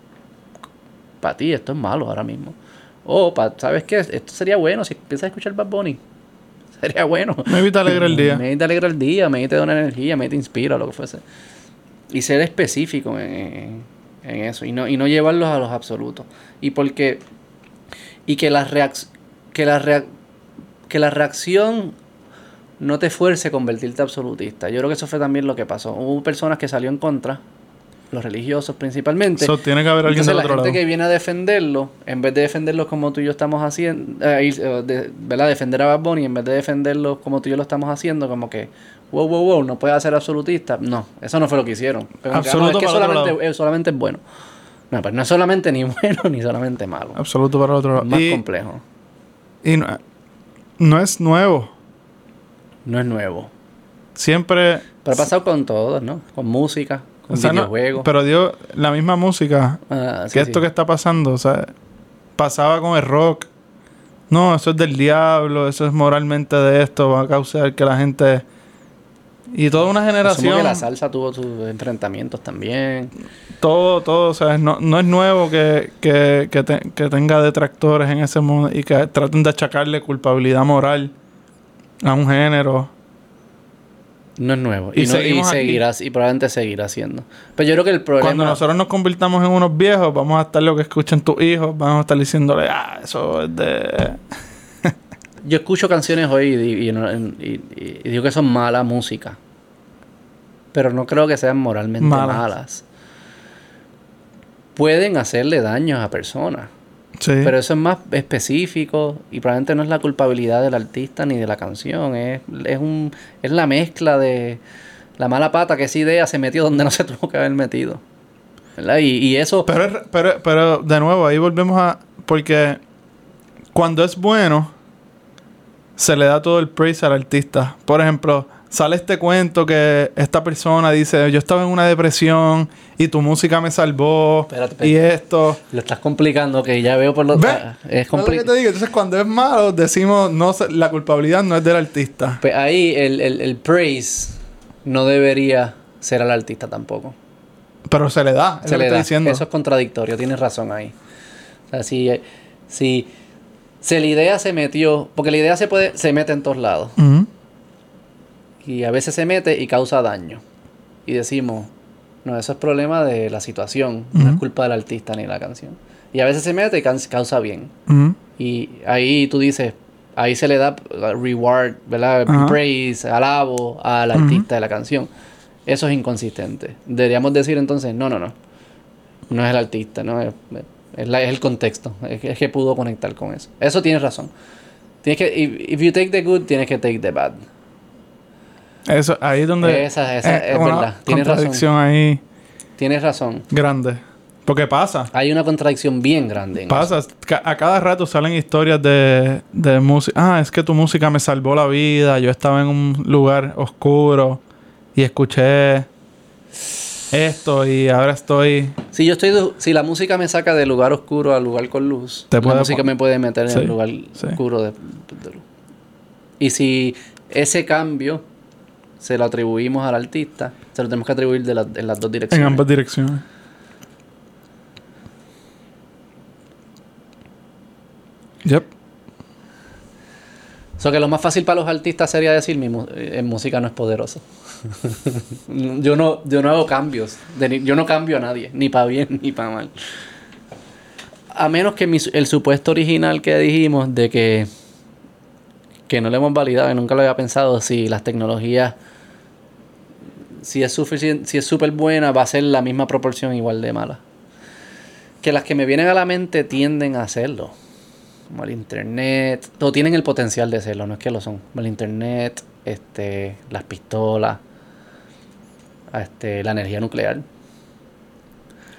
Speaker 1: para ti esto es malo ahora mismo. O, pa- ¿sabes qué? Esto sería bueno si empiezas a escuchar Bad Bunny. Sería bueno.
Speaker 2: Maybe te alegra el día.
Speaker 1: Me te alegra el día, me te da una energía, me te inspira, lo que fuese. Y ser específico en, en- en eso. Y no, y no llevarlos a los absolutos. Y porque. Y que la, reacc- que, la reac- que la reacción no te fuerce a convertirte absolutista. Yo creo que eso fue también lo que pasó. Hubo personas que salió en contra, los religiosos principalmente.
Speaker 2: So, tiene que haber alguien
Speaker 1: Entonces
Speaker 2: del
Speaker 1: la
Speaker 2: otro
Speaker 1: gente
Speaker 2: lado.
Speaker 1: que viene a defenderlo, en vez de defenderlo como tú y yo estamos haciendo, eh, eh, de- ¿verdad? Defender a Bad Bunny, en vez de defenderlo como tú y yo lo estamos haciendo, como que, wow, wow, wow, no puedes ser absolutista. No, eso no fue lo que hicieron. Pero como que, no,
Speaker 2: Absoluto
Speaker 1: es que solamente, eh, solamente es bueno. No, pero no es solamente ni bueno ni solamente malo.
Speaker 2: Absoluto para el otro lado.
Speaker 1: Es más
Speaker 2: y
Speaker 1: complejo.
Speaker 2: y no, no es nuevo.
Speaker 1: No es nuevo.
Speaker 2: Siempre.
Speaker 1: Pero ha pasado con todo, ¿no? Con música, con
Speaker 2: o sea, no-
Speaker 1: videojuegos.
Speaker 2: pero dio la misma música.
Speaker 1: Ah, sí,
Speaker 2: que esto
Speaker 1: sí.
Speaker 2: que está pasando, o sea, pasaba con el rock. No, eso es del diablo, eso es moralmente de esto, va a causar que la gente. Y toda una
Speaker 1: Asumo
Speaker 2: generación.
Speaker 1: que la salsa tuvo sus enfrentamientos también.
Speaker 2: Todo, todo, o sea, no, no es nuevo que, que, que, te- que tenga detractores en ese mundo y que traten de achacarle culpabilidad moral a un género.
Speaker 1: No es nuevo.
Speaker 2: Y
Speaker 1: Y, no- y seguirá, y probablemente seguirá siendo. Pero yo creo que el problema.
Speaker 2: Cuando nosotros nos convirtamos en unos viejos, vamos a estar lo que escuchen tus hijos, vamos a estar diciéndole, ah, eso es de.
Speaker 1: Yo escucho canciones hoy y, digo que son mala música. Pero no creo que sean moralmente
Speaker 2: Malas.
Speaker 1: malas. Pueden hacerle daños a personas.
Speaker 2: Sí.
Speaker 1: Pero eso es más específico y probablemente no es la culpabilidad del artista ni de la canción. Es, es, un, es la mezcla de la mala pata que esa idea se metió donde no se tuvo que haber metido. ¿Verdad? Y, y eso...
Speaker 2: Pero, pero, pero de nuevo, ahí volvemos a. Porque cuando es bueno, se le da todo el praise al artista. Por ejemplo, sale este cuento que esta persona dice: Yo estaba en una depresión y tu música me salvó.
Speaker 1: Espérate,
Speaker 2: Y esto.
Speaker 1: Lo estás complicando, que ya veo por los...
Speaker 2: ¿Ves?
Speaker 1: ah, Es
Speaker 2: ¿Ves lo que te digo? Entonces, cuando es malo, decimos: no La culpabilidad no es del artista.
Speaker 1: Pues ahí el, el, el praise no debería ser al artista tampoco.
Speaker 2: Pero se le da. Es
Speaker 1: Se
Speaker 2: lo que
Speaker 1: le da.
Speaker 2: diciendo.
Speaker 1: Eso es contradictorio, tienes razón ahí. O sea, si, si, si la idea se metió, porque la idea se puede, se mete en todos lados.
Speaker 2: Ujú.
Speaker 1: Y a veces se mete y causa daño. Y decimos, No, eso es problema de la situación, no es culpa del artista ni la canción. Y a veces se mete y causa bien. Y ahí tú dices, ahí se le da uh, reward, ¿verdad?
Speaker 2: Ajá.
Speaker 1: Praise, alabo al artista de la canción. Eso es inconsistente. Deberíamos decir entonces, no, no, no. No es el artista, no es, es, la- es el contexto. Es que, es que pudo conectar con eso. Eso tienes razón. Tienes que, if, if you take the good, tienes que take the bad.
Speaker 2: Eso, ahí es donde...
Speaker 1: Esa- esa es
Speaker 2: una
Speaker 1: verdad. Tienes razón.
Speaker 2: contradicción ahí
Speaker 1: Tienes razón.
Speaker 2: grande. Porque pasa.
Speaker 1: Hay una contradicción bien grande. en.
Speaker 2: Pasa, a cada rato salen historias de, de música. Ah, es que tu música me salvó la vida. Yo estaba en un lugar oscuro y escuché esto y ahora estoy.
Speaker 1: Si yo estoy, si la música me saca del lugar oscuro al lugar con luz,
Speaker 2: Te
Speaker 1: la música me puede meter en
Speaker 2: Sí,
Speaker 1: el lugar
Speaker 2: sí.
Speaker 1: oscuro de, de luz. Y si ese cambio se lo atribuimos al artista, se lo tenemos que atribuir de la- en las dos
Speaker 2: En
Speaker 1: direcciones.
Speaker 2: ambas direcciones. Yep.
Speaker 1: O sea que lo más fácil para los artistas sería decir mi eh, en música no es poderoso. yo no, yo no hago cambios. de yo no cambio a nadie, ni para bien ni para mal. A menos que mi el supuesto original que dijimos de que, que no lo hemos validado y nunca lo había pensado, si las tecnologías, si es suficiente, si es súper buena, va a ser la misma proporción igual de mala. Que las que me vienen a la mente tienden a hacerlo como el internet, o tienen el potencial de serlo, no es que lo son. Como el internet, este, las pistolas, este, la energía nuclear,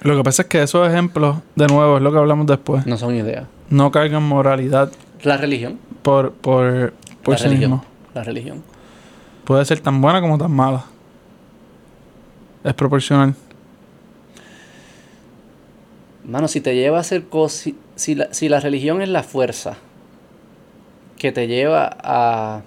Speaker 2: Lo que pasa es que esos ejemplos, de nuevo, es lo que hablamos después.
Speaker 1: no son ideas.
Speaker 2: No cargan moralidad
Speaker 1: La religión,
Speaker 2: por, por, por
Speaker 1: la
Speaker 2: sí
Speaker 1: religión,
Speaker 2: mismo.
Speaker 1: la religión.
Speaker 2: Puede ser tan buena como tan mala. Es proporcional.
Speaker 1: Mano, si te lleva a hacer cosas, si, la, si la religión es la fuerza que te lleva a,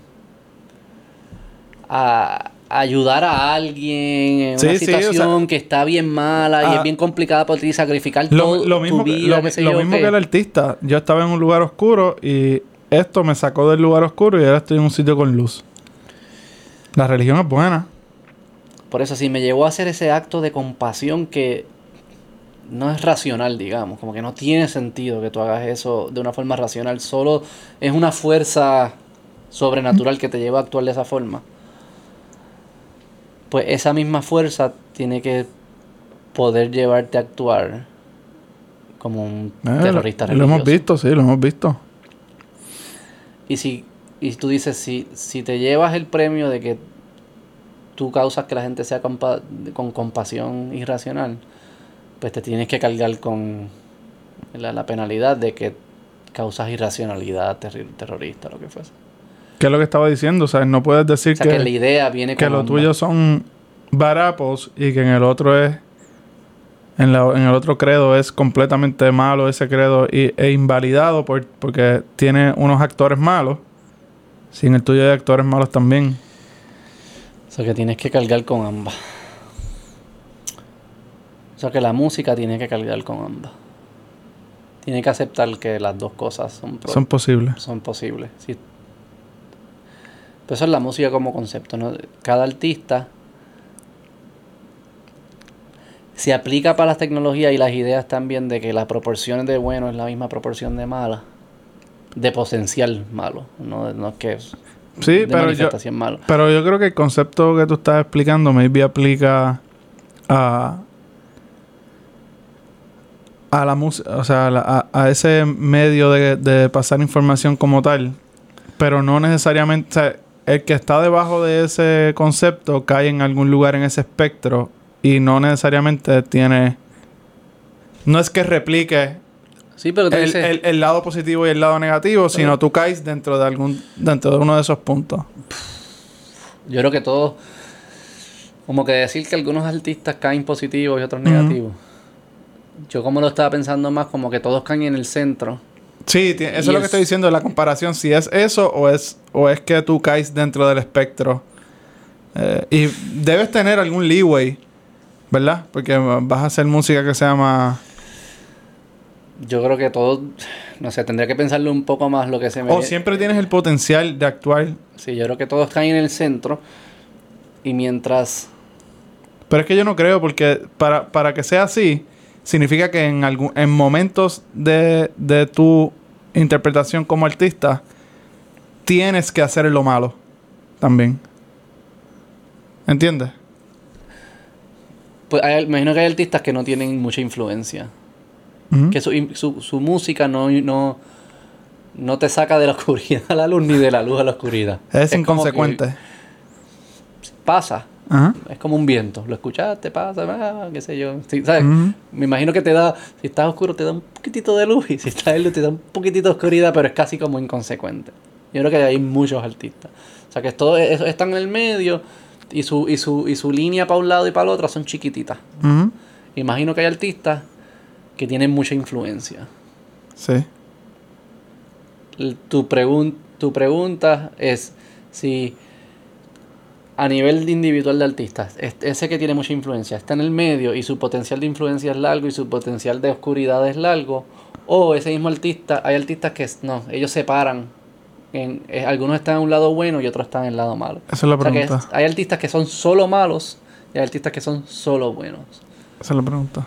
Speaker 1: a ayudar a alguien en
Speaker 2: Sí,
Speaker 1: una
Speaker 2: sí, o sea,
Speaker 1: situación que está bien mala y
Speaker 2: ah,
Speaker 1: es bien complicada para ti sacrificar
Speaker 2: Lo,
Speaker 1: todo
Speaker 2: lo mismo,
Speaker 1: tu
Speaker 2: que-
Speaker 1: vida,
Speaker 2: lo,
Speaker 1: sé
Speaker 2: lo
Speaker 1: yo,
Speaker 2: mismo
Speaker 1: que-
Speaker 2: que el artista. Yo estaba en un lugar oscuro y esto me sacó del lugar oscuro y ahora estoy en un sitio con luz. La religión es buena.
Speaker 1: Por eso, si me llevó a hacer ese acto de compasión que no es racional, digamos, como que no tiene sentido que tú hagas eso de una forma racional, solo es una fuerza sobrenatural que te lleva a actuar de esa forma. Pues esa misma fuerza tiene que poder llevarte a actuar como un
Speaker 2: Eh,
Speaker 1: terrorista
Speaker 2: lo, lo hemos
Speaker 1: religioso.
Speaker 2: visto, sí, lo hemos visto.
Speaker 1: Y si y tú dices, si, si te llevas el premio de que tú causas que la gente sea compa- con compasión irracional, pues te tienes que cargar con la, la penalidad de que causas irracionalidad terri- terrorista, lo que fuese.
Speaker 2: ¿Qué es lo que estaba diciendo? O sea, no puedes decir
Speaker 1: O sea, que,
Speaker 2: que,
Speaker 1: la idea viene
Speaker 2: que lo tuyo son barapos y que en el otro es. En, la- en el otro credo es completamente malo ese credo y, e invalidado por, porque tiene unos actores malos. Si en el tuyo hay actores malos también.
Speaker 1: O sea, que tienes que cargar con ambas. O sea, que la música tiene que cargar con ambas. Tiene que aceptar que las dos cosas son,
Speaker 2: posibles.
Speaker 1: son posibles. Sí. Pero eso es la música como concepto, ¿no? Cada artista se aplica para las tecnologías y las ideas también de que las proporciones de bueno es la misma proporción de mala. De potencial malo, no, no es que
Speaker 2: Sí,
Speaker 1: de
Speaker 2: pero yo,
Speaker 1: malo.
Speaker 2: pero yo creo que el concepto que tú estás explicando maybe aplica a a la música, o sea, a, a- a ese medio de, de pasar información como tal, pero no necesariamente, o sea, el que está debajo de ese concepto cae en algún lugar en ese espectro y no necesariamente tiene, no es que replique
Speaker 1: Sí, pero tú
Speaker 2: el, el- el lado positivo y el lado negativo, sino tú caes dentro de algún, dentro de uno de esos puntos.
Speaker 1: yo creo que todos, como que decir que algunos artistas caen positivos y otros negativos. Yo como lo estaba pensando más como que todos caen en el centro.
Speaker 2: Sí, eso es lo que estoy diciendo, la comparación, si es eso o es, o es que tú caes dentro del espectro. Eh, y debes tener algún leeway, ¿verdad? Porque vas a hacer música que sea más...
Speaker 1: Yo creo que todos, no sé, tendría que pensarlo un poco más lo que se me...
Speaker 2: O siempre tienes el potencial de actuar.
Speaker 1: Sí, yo creo que todos caen en el centro y mientras
Speaker 2: Pero es que yo no creo porque para, para que sea así, significa que en, algún, en momentos de, de tu interpretación como artista, tienes que hacer lo malo también. ¿Entiendes?
Speaker 1: Pues hay- imagino que hay artistas que no tienen mucha influencia. Que su, su, su música no, no, no te saca de la oscuridad a la luz ni de la luz a la oscuridad.
Speaker 2: Es, inconsecuente.
Speaker 1: Pasa. Es como un viento. Lo escuchaste, pasa, ah, qué sé yo. Sí, ¿sabes? Me imagino que te da, si estás oscuro, te da un poquitito de luz. Y si estás en luz, te da un poquitito de oscuridad, pero es casi como inconsecuente. Yo creo que hay muchos artistas. O sea, que todo eso están en el medio y su, y su, y su línea para un lado y para el otro son chiquititas. Imagino que hay artistas que tienen mucha influencia.
Speaker 2: Sí.
Speaker 1: Tu, pregun- tu pregunta es si a nivel individual de artistas, es- ese que tiene mucha influencia está en el medio y su potencial de influencia es largo y su potencial de oscuridad es largo, o ese mismo artista, hay artistas que no, ellos se paran. En, eh, algunos están en un lado bueno y otros están en el lado malo.
Speaker 2: Esa es la
Speaker 1: O sea que
Speaker 2: pregunta.
Speaker 1: es- hay artistas que son solo malos y hay artistas que son solo buenos.
Speaker 2: Esa es la pregunta.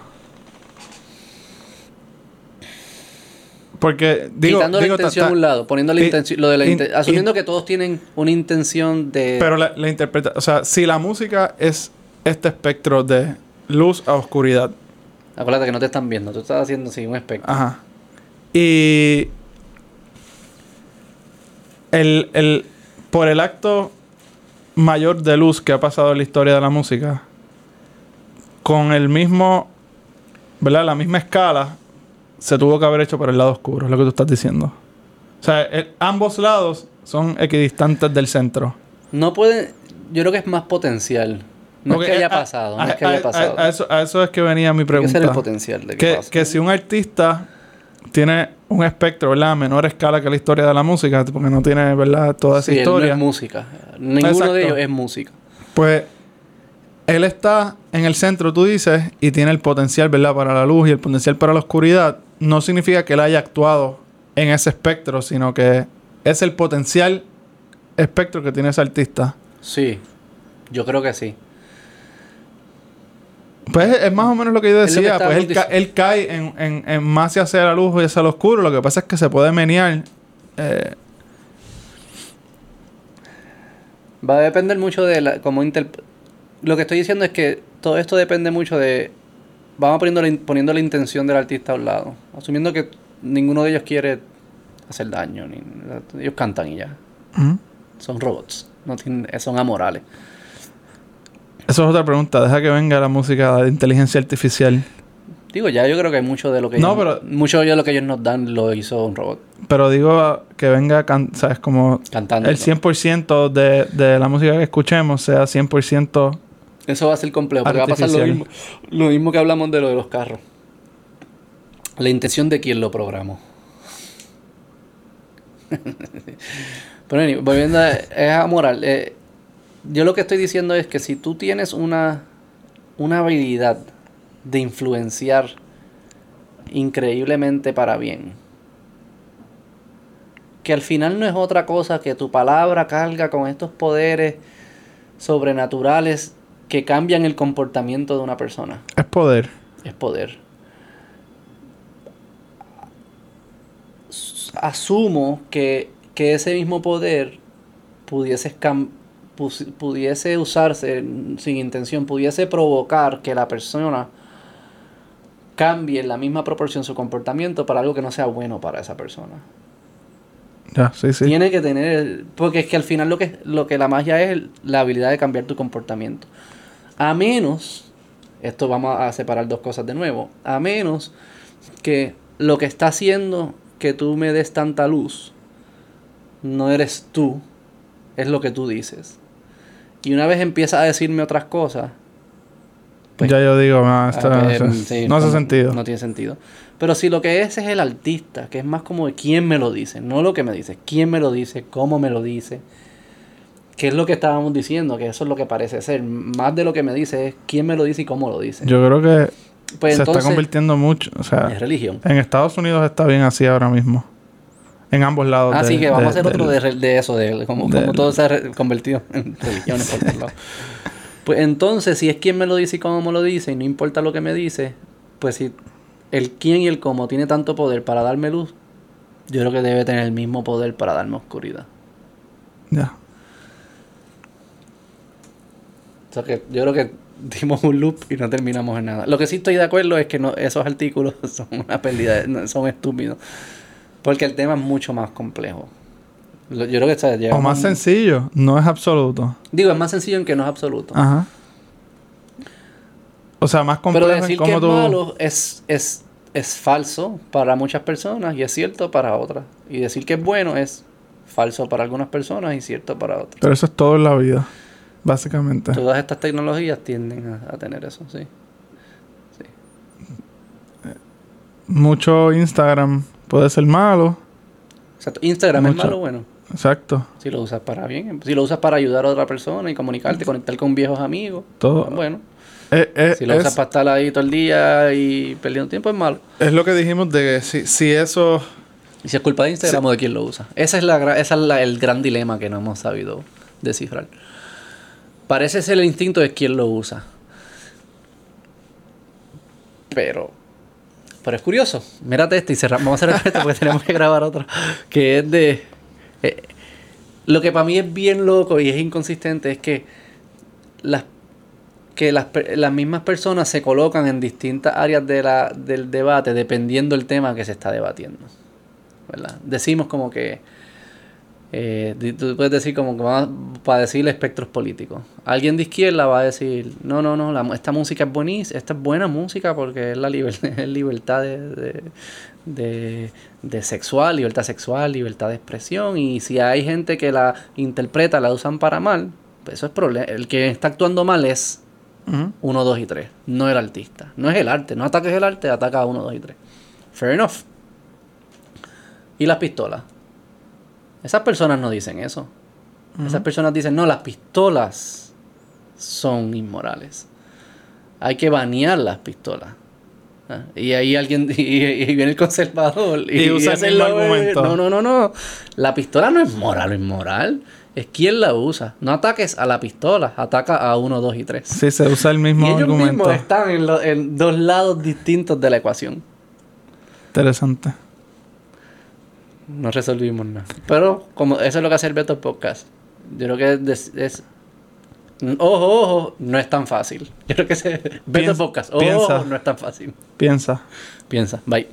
Speaker 2: Porque digo,
Speaker 1: Quitando
Speaker 2: digo,
Speaker 1: la intención a un lado, poniendo la
Speaker 2: y-
Speaker 1: intención, lo de la
Speaker 2: y-
Speaker 1: asumiendo que todos tienen una intención de
Speaker 2: pero la, la interpreta, o sea, si la música es este espectro de luz a oscuridad,
Speaker 1: Acuérdate que no te están viendo, tú estás haciendo sí, un espectro.
Speaker 2: Ajá. Y el, el, por el acto mayor de luz que ha pasado en la historia de la música, con el mismo, ¿verdad? La misma escala, se tuvo que haber hecho por el lado oscuro, es lo que tú estás diciendo. O sea, el- ambos lados son equidistantes del centro.
Speaker 1: No puede, yo creo que es más potencial. No es que haya
Speaker 2: a-
Speaker 1: pasado, no es que haya pasado.
Speaker 2: A, eso, a eso es que venía mi pregunta.
Speaker 1: ser el potencial de que,
Speaker 2: que,
Speaker 1: pase.
Speaker 2: que si un artista tiene un espectro, ¿verdad? A menor escala que la historia de la música, porque no tiene, ¿verdad? Toda esa
Speaker 1: Sí, él no
Speaker 2: historia.
Speaker 1: es música. Ninguno
Speaker 2: Exacto.
Speaker 1: de ellos es música.
Speaker 2: pues él está en el centro, tú dices, y tiene el potencial, ¿verdad? Para la luz y el potencial para la oscuridad. No significa que él haya actuado en ese espectro, sino que es el potencial espectro que tiene ese artista.
Speaker 1: Sí, yo creo que sí.
Speaker 2: Pues es más o menos lo que yo
Speaker 1: lo que
Speaker 2: decía. Pues él,
Speaker 1: estábamos
Speaker 2: ca- él cae en, en, en más hacia la luz y hacia lo oscuro. Lo que pasa es que se puede menear. eh,
Speaker 1: Va a depender mucho de la, cómo Lo que estoy diciendo es que todo esto depende mucho de... Vamos poniendo la, poniendo la intención del artista a un lado. Asumiendo que ninguno de ellos quiere hacer daño. Ni, ellos cantan y ya. Son robots. No tienen, son amorales.
Speaker 2: Eso es otra pregunta. Deja que venga la música de inteligencia artificial.
Speaker 1: Digo, ya yo creo que mucho de lo que
Speaker 2: No,
Speaker 1: ellos,
Speaker 2: pero-
Speaker 1: mucho de lo que ellos nos dan lo hizo un robot
Speaker 2: Pero digo que venga, can- ¿sabes? Como
Speaker 1: cantando.
Speaker 2: el 100% de, de la música que escuchemos sea 100%.
Speaker 1: Eso va a ser complejo, porque va a pasar lo mismo, lo mismo que hablamos de lo de los carros. La intención de quién lo programó. Pero volviendo a, es amoral. eh, yo lo que estoy diciendo es que si tú tienes una, una habilidad de influenciar increíblemente para bien, que al final no es otra cosa que tu palabra carga con estos poderes sobrenaturales que cambian el comportamiento de una persona.
Speaker 2: Es poder.
Speaker 1: Es poder. Asumo que, que ese mismo poder pudiese, pudiese usarse sin intención, pudiese provocar que la persona cambie en la misma proporción su comportamiento para algo que no sea bueno para esa persona.
Speaker 2: Ya, sí, sí.
Speaker 1: Tiene que tener, porque es que al final lo que, lo que la magia es la habilidad de cambiar tu comportamiento. A menos, esto vamos a separar dos cosas de nuevo, a menos que lo que está haciendo que tú me des tanta luz no eres tú, es lo que tú dices. Y una vez empiezas a decirme otras cosas, pues,
Speaker 2: ya yo digo, ah,
Speaker 1: ah,
Speaker 2: no,
Speaker 1: pues, sí,
Speaker 2: no hace
Speaker 1: como-
Speaker 2: sentido.
Speaker 1: No tiene sentido. Pero si lo que es es el artista, que es más como de quién me lo dice, no lo que me dice, quién me lo dice, cómo me lo dice, que es lo que estábamos diciendo, que eso es lo que parece ser. Más de lo que me dice es quién me lo dice y cómo lo dice.
Speaker 2: Yo creo que
Speaker 1: pues
Speaker 2: se está convirtiendo mucho. O sea,
Speaker 1: es religión.
Speaker 2: en Estados Unidos está bien así ahora mismo. En ambos lados.
Speaker 1: Así
Speaker 2: de-
Speaker 1: que vamos
Speaker 2: de-
Speaker 1: a hacer otro de, eso, de
Speaker 2: del-
Speaker 1: todo se ha convertido en religiones por todos lados. Pues entonces, si es quien me lo dice y cómo me lo dice, y no importa lo que me dice, pues si el quién y el cómo tiene tanto poder para darme luz, yo creo que debe tener el mismo poder para darme oscuridad.
Speaker 2: Ya.
Speaker 1: O sea que yo creo que dimos un loop y no terminamos en nada. Lo que sí estoy de acuerdo es que no, esos artículos son una pérdida, son estúpidos. Porque el tema es mucho más complejo. Yo creo que ¿sabes?
Speaker 2: O más
Speaker 1: un-
Speaker 2: sencillo, no es absoluto.
Speaker 1: Digo, es más sencillo en que no es absoluto.
Speaker 2: Ajá. O sea, más complejo
Speaker 1: Pero
Speaker 2: en
Speaker 1: decir que es malo es, es, es falso para muchas personas y es cierto para otras. Y decir que es bueno es falso para algunas personas y cierto para otras.
Speaker 2: Pero eso es todo en la vida, básicamente.
Speaker 1: Todas estas tecnologías tienden a, a tener eso, sí.
Speaker 2: Mucho Instagram puede ser malo.
Speaker 1: Exacto. Instagram es malo bueno.
Speaker 2: Exacto.
Speaker 1: Si lo usas para bien. Si lo usas para ayudar a otra persona y comunicarte, conectar con viejos amigos.
Speaker 2: Todo.
Speaker 1: Bueno.
Speaker 2: Eh, eh,
Speaker 1: Si lo
Speaker 2: es,
Speaker 1: usas para estar ahí todo el día y perdiendo tiempo, es malo.
Speaker 2: es lo que dijimos de que si, si eso...
Speaker 1: Y si es culpa de Instagram o de quién lo usa. Ese es, la, esa es la- el gran dilema que no hemos sabido descifrar. Parece ser el instinto de quién lo usa. Pero. Pero es curioso. Mírate este y cerramos. Vamos a cerrar esto porque tenemos que grabar otro. Que es de. eh, lo que para mí es bien loco y es inconsistente es que las que las, las mismas personas se colocan en distintas áreas de la, del debate dependiendo del tema que se está debatiendo. ¿verdad? Decimos como que. Eh, tú puedes decir como que a- para decir espectros políticos. Alguien de izquierda va a decir: No, no, no, la esta música es buenísima, esta es buena música porque es la liber- es libertad de, de, de- de sexual, libertad sexual, libertad de expresión. Y si hay gente que la interpreta, la usan para mal, pues eso es problema. El que está actuando mal es
Speaker 2: Ujú.
Speaker 1: 1, 2 y 3. No el artista. No es el arte. No ataques el arte, ataca a 1, 2 y 3. Fair enough. ¿Y las pistolas? Esas personas no dicen eso. Esas personas dicen, no, las pistolas son inmorales. Hay que banear las pistolas. Ah, Y ahí alguien, y, y viene el conservador y,
Speaker 2: Y usa el argumento.
Speaker 1: No, no, no, no. La pistola no es moral o inmoral. Es quien la usa. No ataques a la pistola, ataca a 1, 2 y 3.
Speaker 2: Sí, se usa el
Speaker 1: Y
Speaker 2: mismo
Speaker 1: ellos
Speaker 2: argumento.
Speaker 1: mismos están en, lo- en dos lados distintos de la ecuación.
Speaker 2: Interesante.
Speaker 1: No resolvimos nada. Pero como eso es lo que hace el Beto Podcast. Yo creo que es, es- ojo, ojo, no es tan fácil. Yo creo que ese Beto Podcast, ojo,
Speaker 2: piensa.
Speaker 1: ojo, no es tan fácil.
Speaker 2: Piensa.
Speaker 1: Piensa, bye.